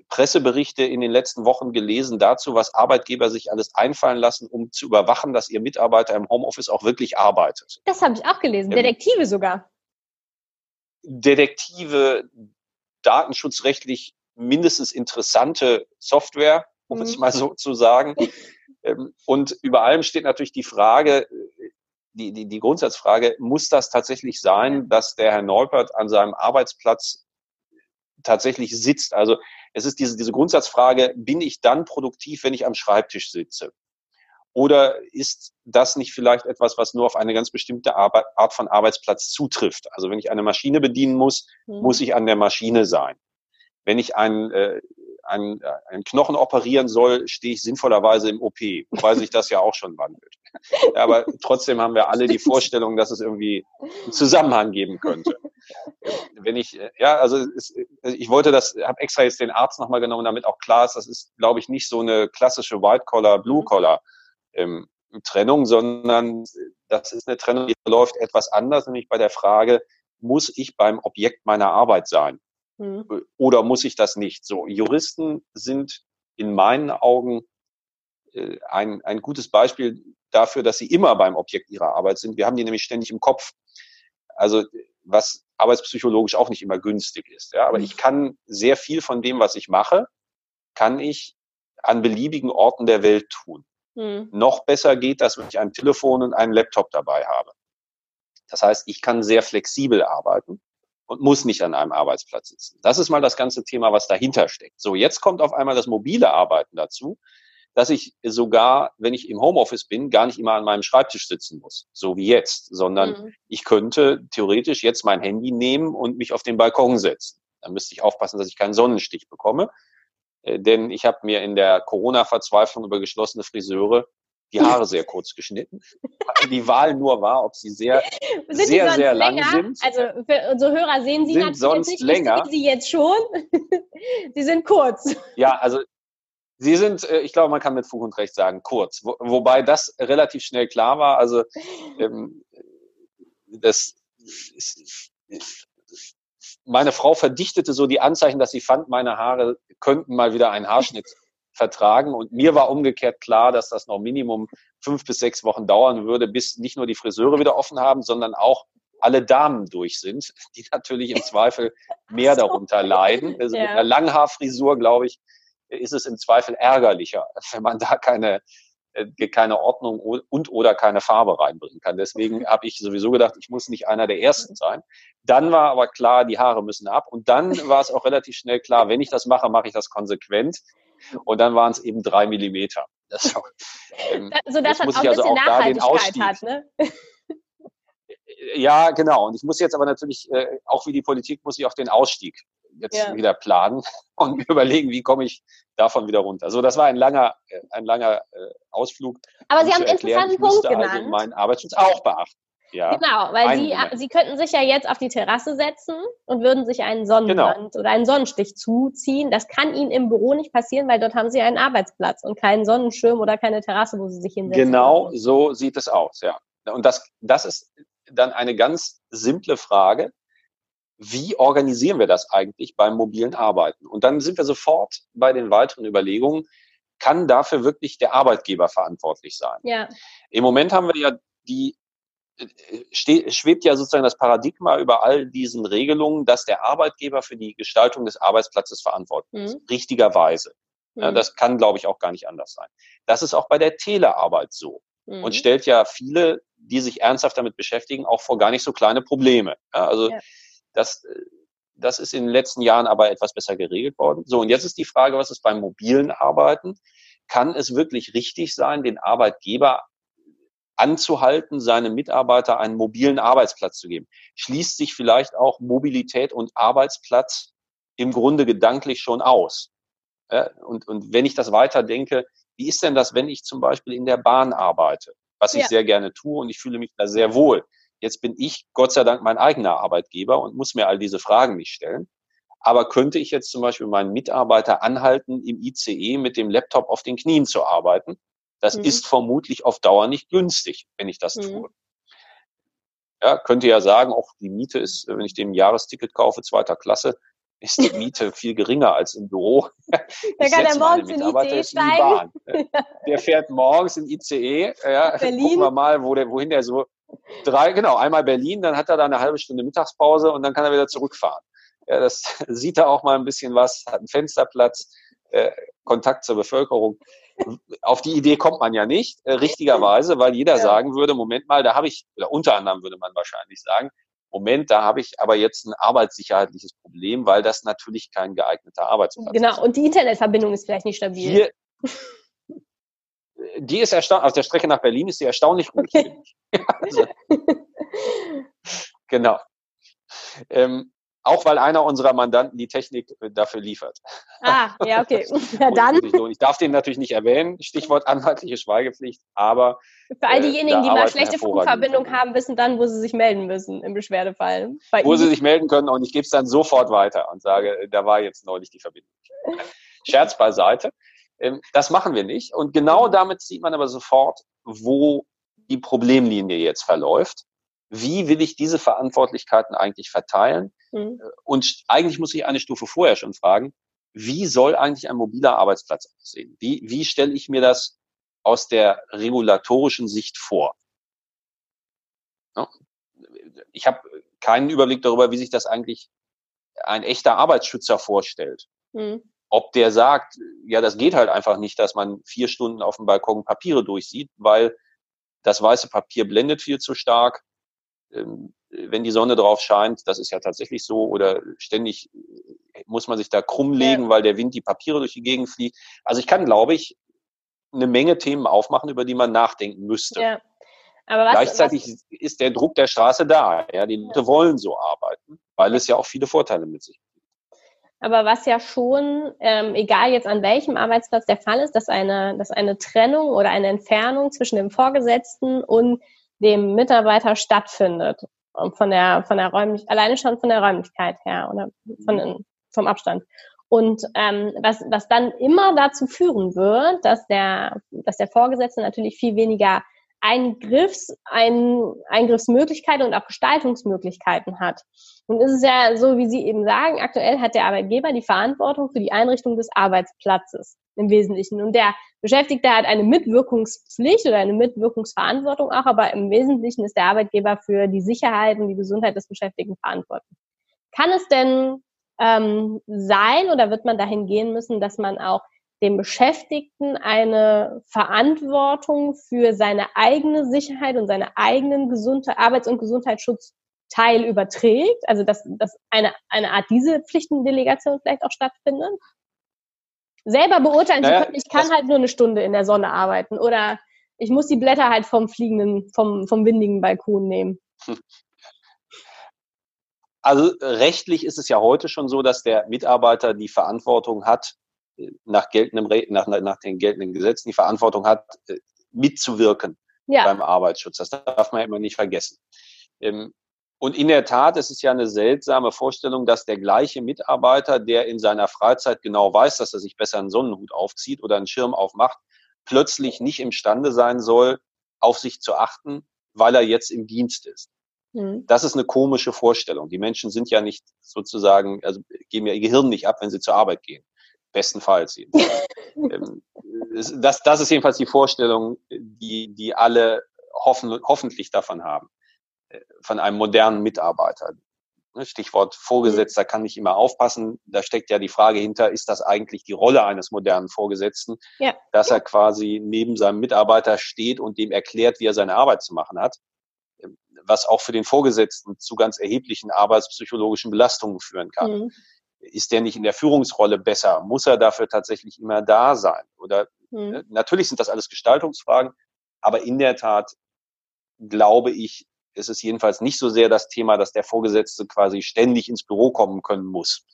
Speaker 2: Presseberichte in den letzten Wochen gelesen dazu, was Arbeitgeber sich alles einfallen lassen, um zu überwachen, dass ihr Mitarbeiter im Homeoffice auch wirklich arbeitet.
Speaker 1: Das habe ich auch gelesen. Detektive sogar.
Speaker 2: Detektive, datenschutzrechtlich mindestens interessante Software, um mhm. es mal so zu sagen. Ähm, und über allem steht natürlich die Frage, die, die, die Grundsatzfrage, muss das tatsächlich sein, dass der Herr Neupert an seinem Arbeitsplatz tatsächlich sitzt? Also es ist diese, diese Grundsatzfrage, bin ich dann produktiv, wenn ich am Schreibtisch sitze? Oder ist das nicht vielleicht etwas, was nur auf eine ganz bestimmte Arbeit, Art von Arbeitsplatz zutrifft? Also wenn ich eine Maschine bedienen muss, mhm. muss ich an der Maschine sein. Wenn ich ein, äh, einen, äh, einen Knochen operieren soll, stehe ich sinnvollerweise im OP, wobei sich das ja auch schon wandelt. Ja, aber trotzdem haben wir alle die Vorstellung, dass es irgendwie einen Zusammenhang geben könnte. Wenn ich, äh, ja, also es, äh, ich wollte das, habe extra jetzt den Arzt nochmal genommen, damit auch klar ist, das ist, glaube ich, nicht so eine klassische White-Collar, Blue-Collar. Ähm, Trennung, sondern das ist eine Trennung, die läuft etwas anders, nämlich bei der Frage, muss ich beim Objekt meiner Arbeit sein? Mhm. Oder muss ich das nicht? So, Juristen sind in meinen Augen äh, ein, ein gutes Beispiel dafür, dass sie immer beim Objekt ihrer Arbeit sind. Wir haben die nämlich ständig im Kopf. Also was arbeitspsychologisch auch nicht immer günstig ist. Ja, aber mhm. ich kann sehr viel von dem, was ich mache, kann ich an beliebigen Orten der Welt tun. Mhm. Noch besser geht das, wenn ich ein Telefon und einen Laptop dabei habe. Das heißt, ich kann sehr flexibel arbeiten und muss nicht an einem Arbeitsplatz sitzen. Das ist mal das ganze Thema, was dahinter steckt. So, jetzt kommt auf einmal das mobile Arbeiten dazu, dass ich sogar, wenn ich im Homeoffice bin, gar nicht immer an meinem Schreibtisch sitzen muss, so wie jetzt, sondern mhm. ich könnte theoretisch jetzt mein Handy nehmen und mich auf den Balkon setzen. Dann müsste ich aufpassen, dass ich keinen Sonnenstich bekomme. Äh, denn ich habe mir in der Corona-Verzweiflung über geschlossene Friseure die Haare sehr kurz geschnitten. die Wahl nur war, ob sie sehr, sind sehr, sehr lang
Speaker 1: länger?
Speaker 2: sind.
Speaker 1: Also für unsere Hörer sehen Sie
Speaker 2: sind natürlich sonst nicht, länger.
Speaker 1: ich sie jetzt schon. sie sind kurz.
Speaker 2: Ja, also Sie sind, äh, ich glaube, man kann mit Fug und Recht sagen, kurz. Wo, wobei das relativ schnell klar war. Also ähm, das ist, meine Frau verdichtete so die Anzeichen, dass sie fand, meine Haare könnten mal wieder einen Haarschnitt vertragen. Und mir war umgekehrt klar, dass das noch Minimum fünf bis sechs Wochen dauern würde, bis nicht nur die Friseure wieder offen haben, sondern auch alle Damen durch sind, die natürlich im Zweifel mehr darunter leiden. Also ja. mit einer Langhaarfrisur, glaube ich, ist es im Zweifel ärgerlicher, wenn man da keine keine Ordnung und oder keine Farbe reinbringen kann. Deswegen habe ich sowieso gedacht, ich muss nicht einer der Ersten sein. Dann war aber klar, die Haare müssen ab. Und dann war es auch relativ schnell klar, wenn ich das mache, mache ich das konsequent. Und dann waren es eben drei Millimeter. Das,
Speaker 1: ähm, so dass das muss ich also auch da den Ausstieg. Hat, ne?
Speaker 2: Ja, genau. Und ich muss jetzt aber natürlich, äh, auch wie die Politik, muss ich auch den Ausstieg jetzt ja. wieder planen und überlegen, wie komme ich davon wieder runter. So, das war ein langer, äh, ein langer äh, Ausflug.
Speaker 1: Aber Sie haben einen interessanten Punkt
Speaker 2: also
Speaker 1: genannt.
Speaker 2: Also meinen Arbeitsschutz auch beachten.
Speaker 1: Ja, genau, weil Sie, Sie könnten sich ja jetzt auf die Terrasse setzen und würden sich einen Sonnenbrand genau. oder einen Sonnenstich zuziehen. Das kann Ihnen im Büro nicht passieren, weil dort haben Sie einen Arbeitsplatz und keinen Sonnenschirm oder keine Terrasse, wo Sie sich hinsetzen.
Speaker 2: Genau, können. so sieht es aus, ja. Und das, das ist dann eine ganz simple Frage wie organisieren wir das eigentlich beim mobilen Arbeiten? Und dann sind wir sofort bei den weiteren Überlegungen, kann dafür wirklich der Arbeitgeber verantwortlich sein?
Speaker 1: Ja.
Speaker 2: Im Moment haben wir ja die, schwebt ja sozusagen das Paradigma über all diesen Regelungen, dass der Arbeitgeber für die Gestaltung des Arbeitsplatzes verantwortlich mhm. ist. Richtigerweise. Ja, mhm. das kann, glaube ich, auch gar nicht anders sein. Das ist auch bei der Telearbeit so. Mhm. Und stellt ja viele, die sich ernsthaft damit beschäftigen, auch vor gar nicht so kleine Probleme. Ja, also ja das, das ist in den letzten Jahren aber etwas besser geregelt worden. So, und jetzt ist die Frage, was ist beim mobilen Arbeiten? Kann es wirklich richtig sein, den Arbeitgeber anzuhalten, seinem Mitarbeiter einen mobilen Arbeitsplatz zu geben? Schließt sich vielleicht auch Mobilität und Arbeitsplatz im Grunde gedanklich schon aus? Und, und wenn ich das weiter denke, wie ist denn das, wenn ich zum Beispiel in der Bahn arbeite, was ich ja. sehr gerne tue und ich fühle mich da sehr wohl? Jetzt bin ich Gott sei Dank mein eigener Arbeitgeber und muss mir all diese Fragen nicht stellen. Aber könnte ich jetzt zum Beispiel meinen Mitarbeiter anhalten, im ICE mit dem Laptop auf den Knien zu arbeiten? Das mhm. ist vermutlich auf Dauer nicht günstig, wenn ich das mhm. tue. Ja, könnte ja sagen, auch die Miete ist, wenn ich dem Jahresticket kaufe, zweiter Klasse, ist die Miete viel geringer als im Büro.
Speaker 1: Da kann er morgens in ICE steigen.
Speaker 2: In der fährt morgens in ICE. Ja, Berlin. Gucken wir mal, wo der, wohin der so drei, genau, einmal Berlin, dann hat er da eine halbe Stunde Mittagspause und dann kann er wieder zurückfahren. Ja, das sieht er auch mal ein bisschen was, hat einen Fensterplatz, äh, Kontakt zur Bevölkerung. Auf die Idee kommt man ja nicht, äh, richtigerweise, weil jeder ja. sagen würde, Moment mal, da habe ich, oder unter anderem würde man wahrscheinlich sagen, Moment, da habe ich aber jetzt ein arbeitssicherheitliches Problem, weil das natürlich kein geeigneter Arbeitsplatz
Speaker 1: genau. ist. Genau, und die Internetverbindung ist vielleicht nicht stabil.
Speaker 2: Hier, die ist erstaunlich, auf der Strecke nach Berlin ist sie erstaunlich gut. Okay. also, genau. Ähm, auch weil einer unserer Mandanten die Technik äh, dafür liefert.
Speaker 1: Ah, ja, okay. Ja, dann.
Speaker 2: Ich darf den natürlich nicht erwähnen, Stichwort anwaltliche Schweigepflicht, aber.
Speaker 1: Für all äh, diejenigen, die mal schlechte Funkverbindung haben, wissen dann, wo sie sich melden müssen im Beschwerdefall.
Speaker 2: wo sie sich melden können und ich gebe es dann sofort weiter und sage, da war jetzt neulich die Verbindung. Scherz beiseite. Ähm, das machen wir nicht. Und genau damit sieht man aber sofort, wo die Problemlinie jetzt verläuft. Wie will ich diese Verantwortlichkeiten eigentlich verteilen? Mhm. Und eigentlich muss ich eine Stufe vorher schon fragen, wie soll eigentlich ein mobiler Arbeitsplatz aussehen? Wie, wie stelle ich mir das aus der regulatorischen Sicht vor? Ich habe keinen Überblick darüber, wie sich das eigentlich ein echter Arbeitsschützer vorstellt. Mhm. Ob der sagt, ja, das geht halt einfach nicht, dass man vier Stunden auf dem Balkon Papiere durchsieht, weil das weiße Papier blendet viel zu stark. Ähm, wenn die Sonne drauf scheint, das ist ja tatsächlich so, oder ständig muss man sich da krumm legen, ja. weil der Wind die Papiere durch die Gegend fliegt. Also ich kann, glaube ich, eine Menge Themen aufmachen, über die man nachdenken müsste. Ja. Aber was, Gleichzeitig was, ist der Druck der Straße da. Ja, die Leute wollen so arbeiten, weil es ja auch viele Vorteile mit sich bringt.
Speaker 1: aber was ja schon, ähm, egal jetzt an welchem Arbeitsplatz der Fall ist, dass eine, dass eine Trennung oder eine Entfernung zwischen dem Vorgesetzten und dem Mitarbeiter stattfindet. Von der, von der Räumlichkeit, alleine schon von der Räumlichkeit her oder von, vom Abstand. Und ähm, was, was dann immer dazu führen wird, dass der, dass der Vorgesetzte natürlich viel weniger Eingriffs, ein, Eingriffsmöglichkeiten und auch Gestaltungsmöglichkeiten hat. Und es ist ja so, wie Sie eben sagen, aktuell hat der Arbeitgeber die Verantwortung für die Einrichtung des Arbeitsplatzes im Wesentlichen. Und der Beschäftigte hat eine Mitwirkungspflicht oder eine Mitwirkungsverantwortung auch, aber im Wesentlichen ist der Arbeitgeber für die Sicherheit und die Gesundheit des Beschäftigten verantwortlich. Kann es denn ähm, sein oder wird man dahin gehen müssen, dass man auch dem Beschäftigten eine Verantwortung für seine eigene Sicherheit und seine eigenen Gesundheit, Arbeits- und Gesundheitsschutzteil überträgt, also dass, dass eine, eine Art diese Pflichtendelegation vielleicht auch stattfindet? Selber beurteilen naja, zu können, ich kann halt nur eine Stunde in der Sonne arbeiten oder ich muss die Blätter halt vom fliegenden, vom, vom windigen Balkon nehmen.
Speaker 2: Also rechtlich ist es ja heute schon so, dass der Mitarbeiter die Verantwortung hat, nach, geltendem, nach, nach den geltenden Gesetzen die Verantwortung hat, äh, mitzuwirken ja. beim Arbeitsschutz. Das darf man immer nicht vergessen. Ähm, und in der Tat ist es ja eine seltsame Vorstellung, dass der gleiche Mitarbeiter, der in seiner Freizeit genau weiß, dass er sich besser einen Sonnenhut aufzieht oder einen Schirm aufmacht, plötzlich nicht imstande sein soll, auf sich zu achten, weil er jetzt im Dienst ist. Mhm. Das ist eine komische Vorstellung. Die Menschen sind ja nicht sozusagen, also geben ja ihr Gehirn nicht ab, wenn sie zur Arbeit gehen. Bestenfalls. Ähm, das, das ist jedenfalls die Vorstellung, die, die alle hoffen, hoffentlich davon haben, äh, von einem modernen Mitarbeiter. Ne, Stichwort Vorgesetzter kann nicht immer aufpassen. Da steckt ja die Frage hinter, ist das eigentlich die Rolle eines modernen Vorgesetzten, ja. dass er quasi neben seinem Mitarbeiter steht und dem erklärt, wie er seine Arbeit zu machen hat, ähm, was auch für den Vorgesetzten zu ganz erheblichen arbeitspsychologischen Belastungen führen kann. Mhm ist der nicht in der Führungsrolle besser? Muss er dafür tatsächlich immer da sein? Oder mhm. natürlich sind das alles Gestaltungsfragen, aber in der Tat glaube ich, ist es jedenfalls nicht so sehr das Thema, dass der Vorgesetzte quasi ständig ins Büro kommen können muss,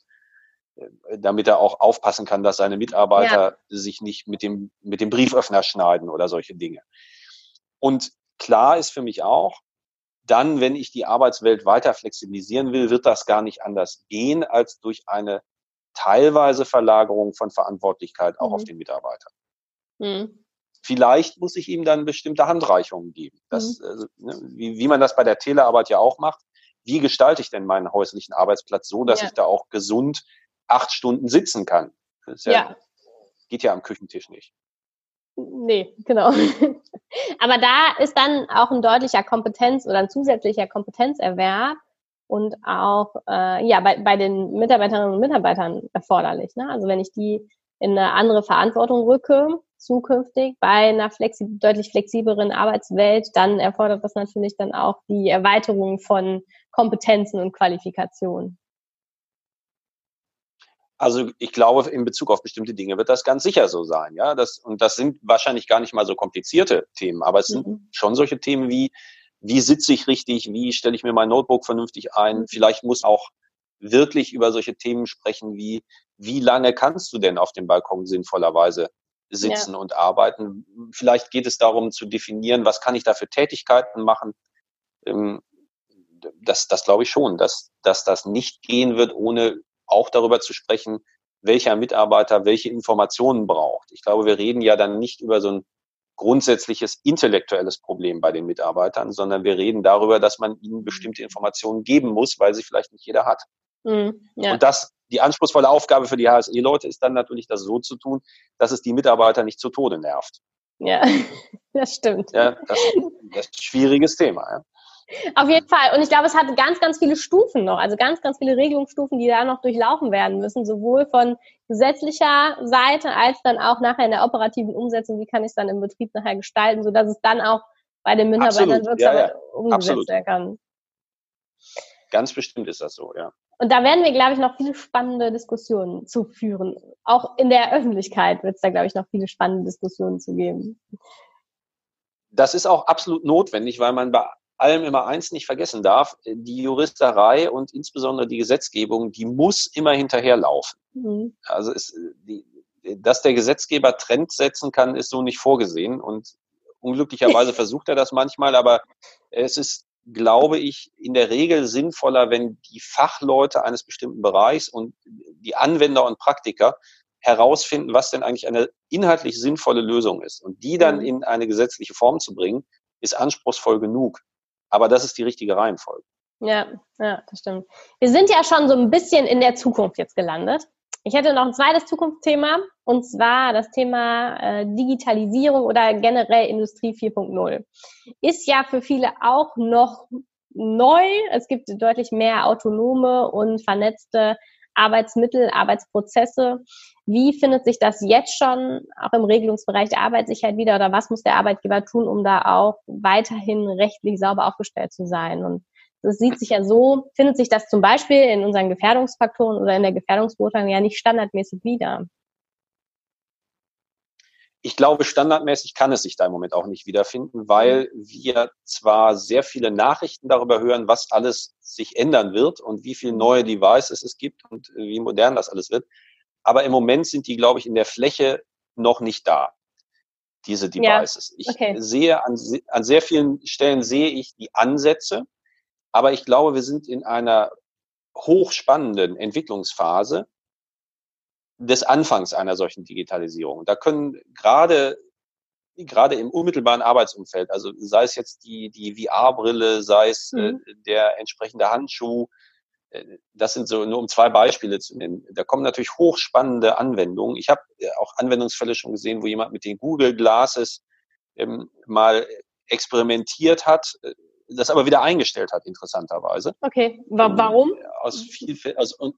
Speaker 2: äh, damit er auch aufpassen kann, dass seine Mitarbeiter ja. sich nicht mit dem, mit dem Brieföffner schneiden oder solche Dinge. Und klar ist für mich auch, dann, wenn ich die Arbeitswelt weiter flexibilisieren will, wird das gar nicht anders gehen als durch eine teilweise Verlagerung von Verantwortlichkeit auch mhm. auf den Mitarbeiter. Mhm. Vielleicht muss ich ihm dann bestimmte Handreichungen geben. Das, mhm. also, ne, wie, wie man das bei der Telearbeit ja auch macht. Wie gestalte ich denn meinen häuslichen Arbeitsplatz so, dass ja. ich da auch gesund acht Stunden sitzen kann? Ja, ja. Geht ja am Küchentisch nicht.
Speaker 1: Nee, genau. Aber da ist dann auch ein deutlicher Kompetenz oder ein zusätzlicher Kompetenzerwerb und auch äh, ja bei, bei den Mitarbeiterinnen und Mitarbeitern erforderlich. Ne? Also wenn ich die in eine andere Verantwortung rücke, zukünftig bei einer flexi deutlich flexibleren Arbeitswelt, dann erfordert das natürlich dann auch die Erweiterung von Kompetenzen und Qualifikationen.
Speaker 2: Also ich glaube, in Bezug auf bestimmte Dinge wird das ganz sicher so sein. Ja, das, und das sind wahrscheinlich gar nicht mal so komplizierte Themen, aber es sind mhm. schon solche Themen wie, wie sitze ich richtig, wie stelle ich mir mein Notebook vernünftig ein. Mhm. Vielleicht muss auch wirklich über solche Themen sprechen wie, wie lange kannst du denn auf dem Balkon sinnvollerweise sitzen ja. und arbeiten? Vielleicht geht es darum zu definieren, was kann ich da für Tätigkeiten machen. Ähm, das, das glaube ich schon, dass, dass das nicht gehen wird, ohne auch darüber zu sprechen, welcher Mitarbeiter welche Informationen braucht. Ich glaube, wir reden ja dann nicht über so ein grundsätzliches intellektuelles Problem bei den Mitarbeitern, sondern wir reden darüber, dass man ihnen bestimmte Informationen geben muss, weil sie vielleicht nicht jeder hat. Mhm, ja. Und das, die anspruchsvolle Aufgabe für die HSE-Leute ist dann natürlich, das so zu tun, dass es die Mitarbeiter nicht zu Tode nervt.
Speaker 1: Ja, das stimmt.
Speaker 2: Ja, das, das ist ein schwieriges Thema. Ja.
Speaker 1: Auf jeden Fall. Und ich glaube, es hat ganz, ganz viele Stufen noch, also ganz, ganz viele Regelungsstufen, die da noch durchlaufen werden müssen, sowohl von gesetzlicher Seite als dann auch nachher in der operativen Umsetzung. Wie kann ich es dann im Betrieb nachher gestalten, sodass es dann auch bei den Mitarbeitern wirksam ja, ja. umgesetzt werden kann.
Speaker 2: Ganz bestimmt ist das so, ja.
Speaker 1: Und da werden wir, glaube ich, noch viele spannende Diskussionen zu führen. Auch in der Öffentlichkeit wird es da, glaube ich, noch viele spannende Diskussionen zu geben.
Speaker 2: Das ist auch absolut notwendig, weil man bei allem immer eins nicht vergessen darf, die Juristerei und insbesondere die Gesetzgebung, die muss immer hinterherlaufen. Mhm. Also es, die, dass der Gesetzgeber Trend setzen kann, ist so nicht vorgesehen und unglücklicherweise versucht er das manchmal, aber es ist, glaube ich, in der Regel sinnvoller, wenn die Fachleute eines bestimmten Bereichs und die Anwender und Praktiker herausfinden, was denn eigentlich eine inhaltlich sinnvolle Lösung ist. Und die dann mhm. in eine gesetzliche Form zu bringen, ist anspruchsvoll genug. Aber das ist die richtige Reihenfolge.
Speaker 1: Ja, ja, das stimmt. Wir sind ja schon so ein bisschen in der Zukunft jetzt gelandet. Ich hätte noch ein zweites Zukunftsthema und zwar das Thema äh, Digitalisierung oder generell Industrie 4.0. Ist ja für viele auch noch neu. Es gibt deutlich mehr autonome und vernetzte Arbeitsmittel, Arbeitsprozesse. Wie findet sich das jetzt schon auch im Regelungsbereich der Arbeitssicherheit wieder oder was muss der Arbeitgeber tun, um da auch weiterhin rechtlich sauber aufgestellt zu sein? Und das sieht sich ja so, findet sich das zum Beispiel in unseren Gefährdungsfaktoren oder in der Gefährdungsbeurteilung ja nicht standardmäßig wieder.
Speaker 2: Ich glaube, standardmäßig kann es sich da im Moment auch nicht wiederfinden, weil wir zwar sehr viele Nachrichten darüber hören, was alles sich ändern wird und wie viele neue Devices es gibt und wie modern das alles wird, aber im Moment sind die, glaube ich, in der Fläche noch nicht da, diese Devices. Ja, okay. Ich sehe an, an sehr vielen Stellen sehe ich die Ansätze, aber ich glaube, wir sind in einer hochspannenden Entwicklungsphase des Anfangs einer solchen Digitalisierung. Da können gerade gerade im unmittelbaren Arbeitsumfeld, also sei es jetzt die, die VR-Brille, sei es äh, mhm. äh, der entsprechende Handschuh, äh, das sind so nur um zwei Beispiele zu nennen. Da kommen natürlich hochspannende Anwendungen. Ich habe äh, auch Anwendungsfälle schon gesehen, wo jemand mit den Google Glasses ähm, mal experimentiert hat, äh, das aber wieder eingestellt hat, interessanterweise.
Speaker 1: Okay, warum?
Speaker 2: Aus viel, also, und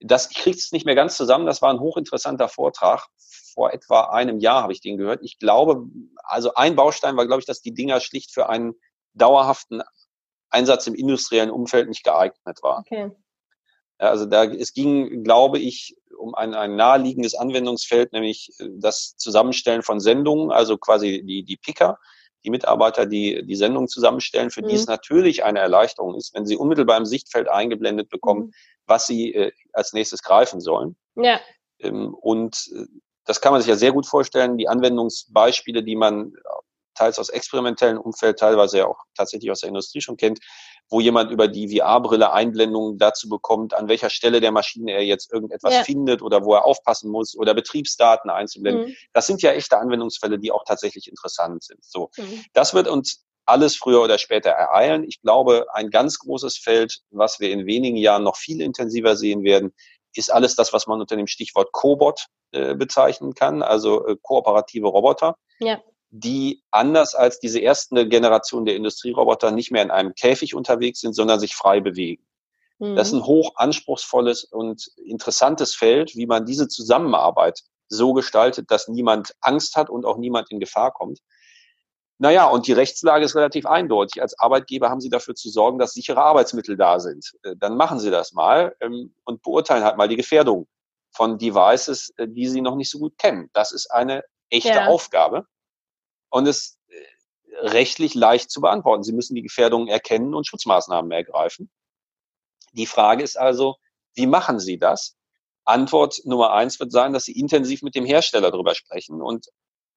Speaker 2: das kriegt es nicht mehr ganz zusammen. Das war ein hochinteressanter Vortrag. Vor etwa einem Jahr habe ich den gehört. Ich glaube, also ein Baustein war, glaube ich, dass die Dinger schlicht für einen dauerhaften Einsatz im industriellen Umfeld nicht geeignet war. Okay. Also da, es ging, glaube ich, um ein, ein naheliegendes Anwendungsfeld, nämlich das Zusammenstellen von Sendungen, also quasi die, die Picker, die Mitarbeiter, die die Sendung zusammenstellen, für mhm. die es natürlich eine Erleichterung ist, wenn sie unmittelbar im Sichtfeld eingeblendet bekommen, mhm. was sie äh, als nächstes greifen sollen. Ja. Ähm, und äh, das kann man sich ja sehr gut vorstellen. Die Anwendungsbeispiele, die man teils aus experimentellen Umfeld, teilweise ja auch tatsächlich aus der Industrie schon kennt, wo jemand über die VR-Brille Einblendungen dazu bekommt, an welcher Stelle der Maschine er jetzt irgendetwas ja. findet oder wo er aufpassen muss oder Betriebsdaten einzublenden. Mhm. Das sind ja echte Anwendungsfälle, die auch tatsächlich interessant sind. So, mhm. das wird uns alles früher oder später ereilen. Ich glaube, ein ganz großes Feld, was wir in wenigen Jahren noch viel intensiver sehen werden, ist alles das, was man unter dem Stichwort Cobot äh, bezeichnen kann, also äh, kooperative Roboter. Ja die anders als diese erste Generation der Industrieroboter nicht mehr in einem Käfig unterwegs sind, sondern sich frei bewegen. Mhm. Das ist ein hoch anspruchsvolles und interessantes Feld, wie man diese Zusammenarbeit so gestaltet, dass niemand Angst hat und auch niemand in Gefahr kommt. Naja, und die Rechtslage ist relativ eindeutig. Als Arbeitgeber haben Sie dafür zu sorgen, dass sichere Arbeitsmittel da sind. Äh, dann machen Sie das mal ähm, und beurteilen halt mal die Gefährdung von Devices, äh, die Sie noch nicht so gut kennen. Das ist eine echte ja. Aufgabe und es äh, rechtlich leicht zu beantworten. Sie müssen die Gefährdungen erkennen und Schutzmaßnahmen ergreifen. Die Frage ist also, wie machen Sie das? Antwort Nummer eins wird sein, dass Sie intensiv mit dem Hersteller darüber sprechen und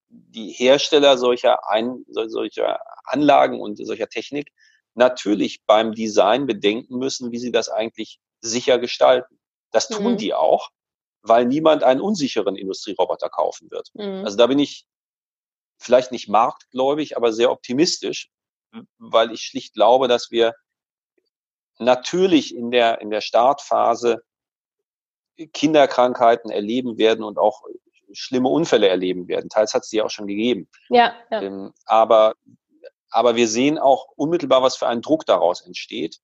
Speaker 2: die Hersteller solcher, Ein solcher Anlagen und solcher Technik natürlich beim Design bedenken müssen, wie sie das eigentlich sicher gestalten. Das tun mhm. die auch, weil niemand einen unsicheren Industrieroboter kaufen wird. Mhm. Also da bin ich vielleicht nicht marktgläubig, aber sehr optimistisch, weil ich schlicht glaube, dass wir natürlich in der, in der Startphase Kinderkrankheiten erleben werden und auch schlimme Unfälle erleben werden. Teils hat es die auch schon gegeben. Ja, ja. Ähm, aber, aber wir sehen auch unmittelbar, was für ein Druck daraus entsteht.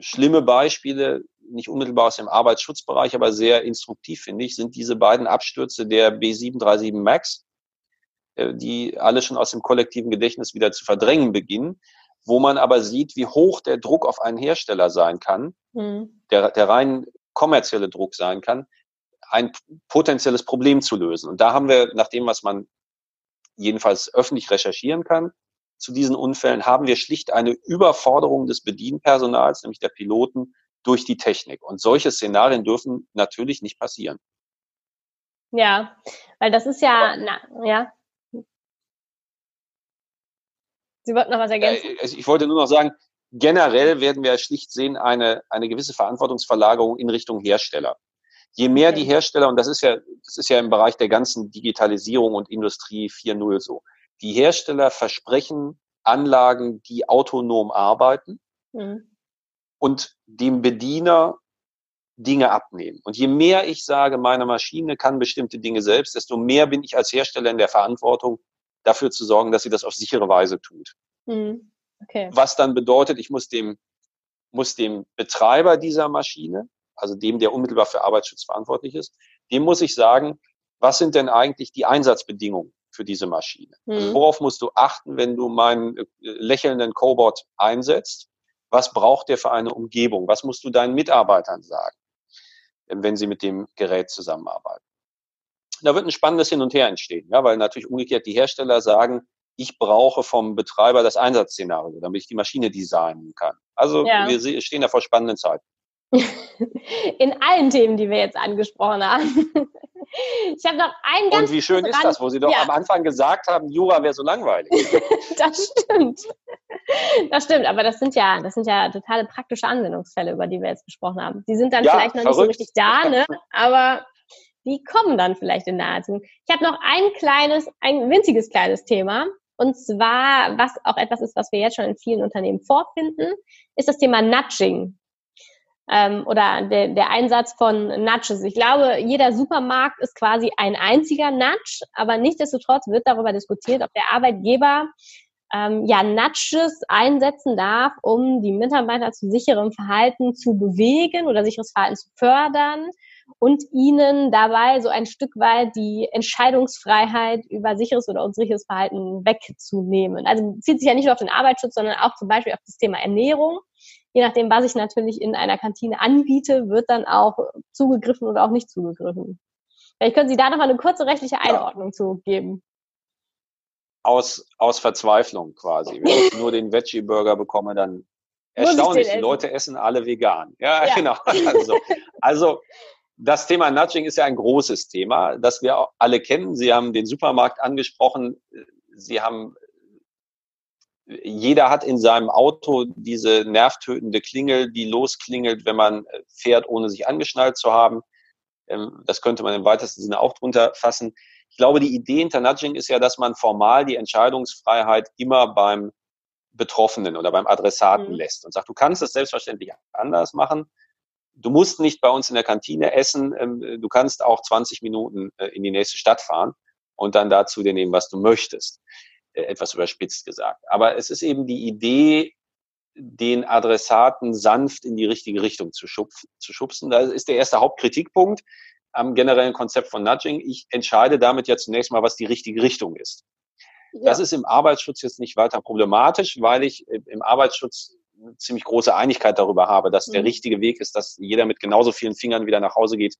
Speaker 2: Schlimme Beispiele, nicht unmittelbar aus dem Arbeitsschutzbereich, aber sehr instruktiv, finde ich, sind diese beiden Abstürze der B737 MAX die alle schon aus dem kollektiven Gedächtnis wieder zu verdrängen beginnen, wo man aber sieht, wie hoch der Druck auf einen Hersteller sein kann, mhm. der, der rein kommerzielle Druck sein kann, ein potenzielles Problem zu lösen. Und da haben wir, nach dem, was man jedenfalls öffentlich recherchieren kann, zu diesen Unfällen haben wir schlicht eine Überforderung des Bedienpersonals, nämlich der Piloten, durch die Technik. Und solche Szenarien dürfen natürlich nicht passieren.
Speaker 1: Ja, weil das ist ja, na, ja. Sie wollten noch was ergänzen?
Speaker 2: Äh, ich wollte nur noch sagen, generell werden wir schlicht sehen eine, eine gewisse Verantwortungsverlagerung in Richtung Hersteller. Je mehr die Hersteller, und das ist ja, das ist ja im Bereich der ganzen Digitalisierung und Industrie 4.0 so, die Hersteller versprechen Anlagen, die autonom arbeiten mhm. und dem Bediener Dinge abnehmen. Und je mehr ich sage, meine Maschine kann bestimmte Dinge selbst, desto mehr bin ich als Hersteller in der Verantwortung, dafür zu sorgen, dass sie das auf sichere Weise tut. Mhm. Okay. Was dann bedeutet, ich muss dem, muss dem Betreiber dieser Maschine, also dem, der unmittelbar für Arbeitsschutz verantwortlich ist, dem muss ich sagen, was sind denn eigentlich die Einsatzbedingungen für diese Maschine? Mhm. Also worauf musst du achten, wenn du meinen äh, lächelnden Cobot einsetzt? Was braucht der für eine Umgebung? Was musst du deinen Mitarbeitern sagen? wenn sie mit dem Gerät zusammenarbeiten. Da wird ein spannendes Hin und Her entstehen, ja, weil natürlich umgekehrt die Hersteller sagen, ich brauche vom Betreiber das Einsatzszenario, damit ich die Maschine designen kann. Also ja. wir stehen da vor spannenden Zeiten.
Speaker 1: In allen Themen, die wir jetzt angesprochen haben. Ich habe noch einen
Speaker 2: ganz. Und wie schön ist das, wo Sie doch ja. am Anfang gesagt haben, Jura wäre so langweilig.
Speaker 1: das stimmt. Das stimmt, aber das sind ja, das sind ja totale praktische Anwendungsfälle, über die wir jetzt gesprochen haben. Die sind dann ja, vielleicht noch verrückt. nicht so richtig da, ne? aber die kommen dann vielleicht in naher Zukunft. Ich habe noch ein kleines, ein winziges kleines Thema. Und zwar, was auch etwas ist, was wir jetzt schon in vielen Unternehmen vorfinden, ist das Thema Nudging ähm, oder der, der Einsatz von Nudges. Ich glaube, jeder Supermarkt ist quasi ein einziger Nudge, aber nichtsdestotrotz wird darüber diskutiert, ob der Arbeitgeber ähm, ja Nudges einsetzen darf, um die Mitarbeiter zu sicherem Verhalten zu bewegen oder sicheres Verhalten zu fördern und ihnen dabei so ein Stück weit die Entscheidungsfreiheit über sicheres oder unsicheres Verhalten wegzunehmen. Also bezieht sich ja nicht nur auf den Arbeitsschutz, sondern auch zum Beispiel auf das Thema Ernährung je nachdem, was ich natürlich in einer Kantine anbiete, wird dann auch zugegriffen oder auch nicht zugegriffen. Vielleicht können Sie da noch mal eine kurze rechtliche Einordnung ja. zu geben.
Speaker 2: Aus, aus Verzweiflung quasi. Wenn ich nur den Veggie-Burger bekomme, dann erstaunlich, die Leute essen alle vegan. Ja, ja. genau. Also, also das Thema Nudging ist ja ein großes Thema, das wir alle kennen. Sie haben den Supermarkt angesprochen. Sie haben jeder hat in seinem Auto diese nervtötende Klingel, die losklingelt, wenn man äh, fährt, ohne sich angeschnallt zu haben. Ähm, das könnte man im weitesten Sinne auch drunter fassen. Ich glaube, die Idee hinter Nudging ist ja, dass man formal die Entscheidungsfreiheit immer beim Betroffenen oder beim Adressaten mhm. lässt und sagt, du kannst es selbstverständlich anders machen. Du musst nicht bei uns in der Kantine essen. Ähm, du kannst auch 20 Minuten äh, in die nächste Stadt fahren und dann dazu dir nehmen, was du möchtest. Äh, etwas überspitzt gesagt. Aber es ist eben die Idee, den Adressaten sanft in die richtige Richtung zu, schupf, zu schubsen. Das ist der erste Hauptkritikpunkt am generellen Konzept von Nudging. Ich entscheide damit ja zunächst mal, was die richtige Richtung ist. Ja. Das ist im Arbeitsschutz jetzt nicht weiter problematisch, weil ich im Arbeitsschutz ziemlich große Einigkeit darüber habe, dass mhm. der richtige Weg ist, dass jeder mit genauso vielen Fingern wieder nach Hause geht,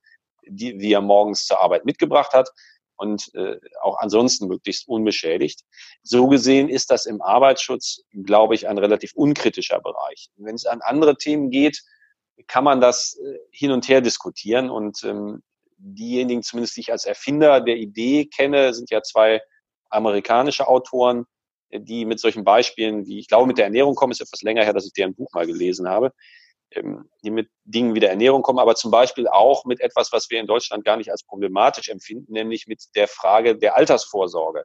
Speaker 2: die, wie er morgens zur Arbeit mitgebracht hat und äh, auch ansonsten möglichst unbeschädigt. So gesehen ist das im Arbeitsschutz, glaube ich, ein relativ unkritischer Bereich. Wenn es an andere Themen geht, kann man das äh, hin und her diskutieren und ähm, diejenigen, zumindest die ich als Erfinder der Idee kenne, sind ja zwei amerikanische Autoren, die mit solchen Beispielen, wie ich glaube, mit der Ernährung kommen, ist etwas länger her, dass ich deren Buch mal gelesen habe, ähm, die mit Dingen wie der Ernährung kommen, aber zum Beispiel auch mit etwas, was wir in Deutschland gar nicht als problematisch empfinden, nämlich mit der Frage der Altersvorsorge,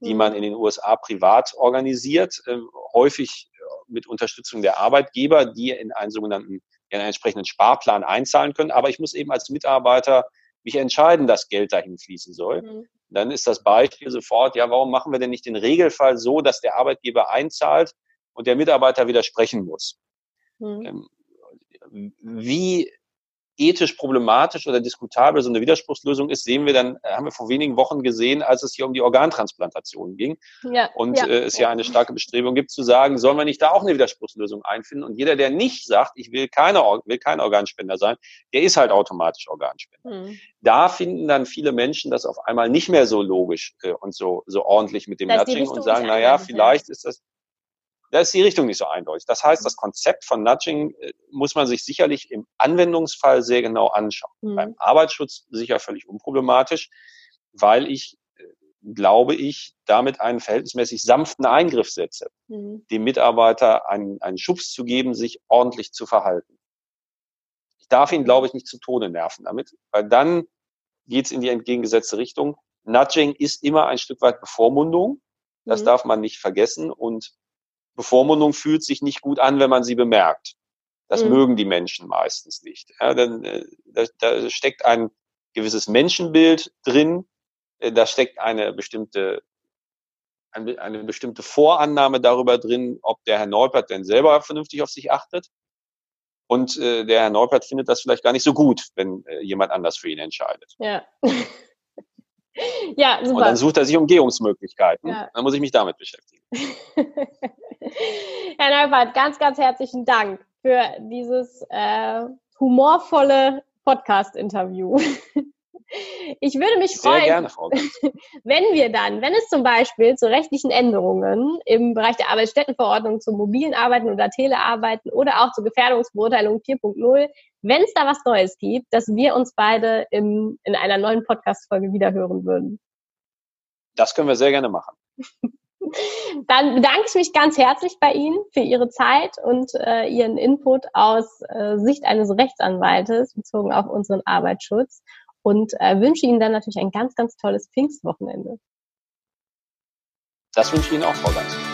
Speaker 2: die mhm. man in den USA privat organisiert, ähm, häufig äh, mit Unterstützung der Arbeitgeber, die in einen sogenannten, in einen entsprechenden Sparplan einzahlen können. Aber ich muss eben als Mitarbeiter mich entscheiden, dass Geld dahin fließen soll. Mhm. Dann ist das Beispiel sofort, ja, warum machen wir denn nicht den Regelfall so, dass der Arbeitgeber einzahlt und der Mitarbeiter widersprechen muss? Mhm. Ähm, wie ethisch problematisch oder diskutabel so eine Widerspruchslösung ist, sehen wir dann, äh, haben wir vor wenigen Wochen gesehen, als es hier um die Organtransplantation ging. Ja, und ja, äh, es ja eine starke Bestrebung gibt zu sagen, sollen wir nicht da auch eine Widerspruchslösung einfinden? Und jeder, der nicht sagt, ich will, keine, will kein Organspender sein, der ist halt automatisch Organspender. Mhm. Da finden dann viele Menschen das auf einmal nicht mehr so logisch äh, und so, so ordentlich mit dem Nudging und sagen, na ja, vielleicht ist das, da ist die Richtung nicht so eindeutig. Das heißt, das Konzept von Nudging äh, muss man sich sicherlich im Anwendungsfall sehr genau anschauen. Mhm. Beim Arbeitsschutz sicher völlig unproblematisch, weil ich, äh, glaube ich, damit einen verhältnismäßig sanften Eingriff setze, mhm. dem Mitarbeiter einen, einen Schubs zu geben, sich ordentlich zu verhalten. Ich darf ihn, glaube ich, nicht zu Tode nerven damit, weil dann geht es in die entgegengesetzte Richtung. Nudging ist immer ein Stück weit Bevormundung. Das mhm. darf man nicht vergessen. Und Bevormundung fühlt sich nicht gut an, wenn man sie bemerkt. Das mhm. mögen die Menschen meistens nicht. Ja, dann, äh, da, da steckt ein gewisses Menschenbild drin, äh, da steckt eine bestimmte eine, eine bestimmte Vorannahme darüber drin, ob der Herr Neupert denn selber vernünftig auf sich achtet. Und äh, der Herr Neupert findet das vielleicht gar nicht so gut, wenn äh, jemand anders für ihn entscheidet.
Speaker 1: Ja. ja,
Speaker 2: super. Und dann sucht er sich Umgehungsmöglichkeiten. Ja. Dann muss ich mich damit beschäftigen.
Speaker 1: Herr Neubert, ganz, ganz herzlichen Dank für dieses äh, humorvolle Podcast-Interview. Ich würde mich
Speaker 2: Sehr
Speaker 1: freuen,
Speaker 2: gerne,
Speaker 1: wenn wir dann, wenn es zum Beispiel zu rechtlichen Änderungen im Bereich der Arbeitsstättenverordnung zum mobilen Arbeiten oder Telearbeiten oder auch zur Gefährdungsbeurteilung 4.0, wenn es da was Neues gibt, dass wir uns beide im, in einer neuen Podcast-Folge wiederhören würden.
Speaker 2: Das können wir sehr gerne machen.
Speaker 1: Dann bedanke ich mich ganz herzlich bei Ihnen für Ihre Zeit und äh, Ihren Input aus äh, Sicht eines Rechtsanwaltes bezogen auf unseren Arbeitsschutz und äh, wünsche Ihnen dann natürlich ein ganz, ganz tolles Pfingstwochenende.
Speaker 2: Das wünsche ich Ihnen auch, Frau Ganz.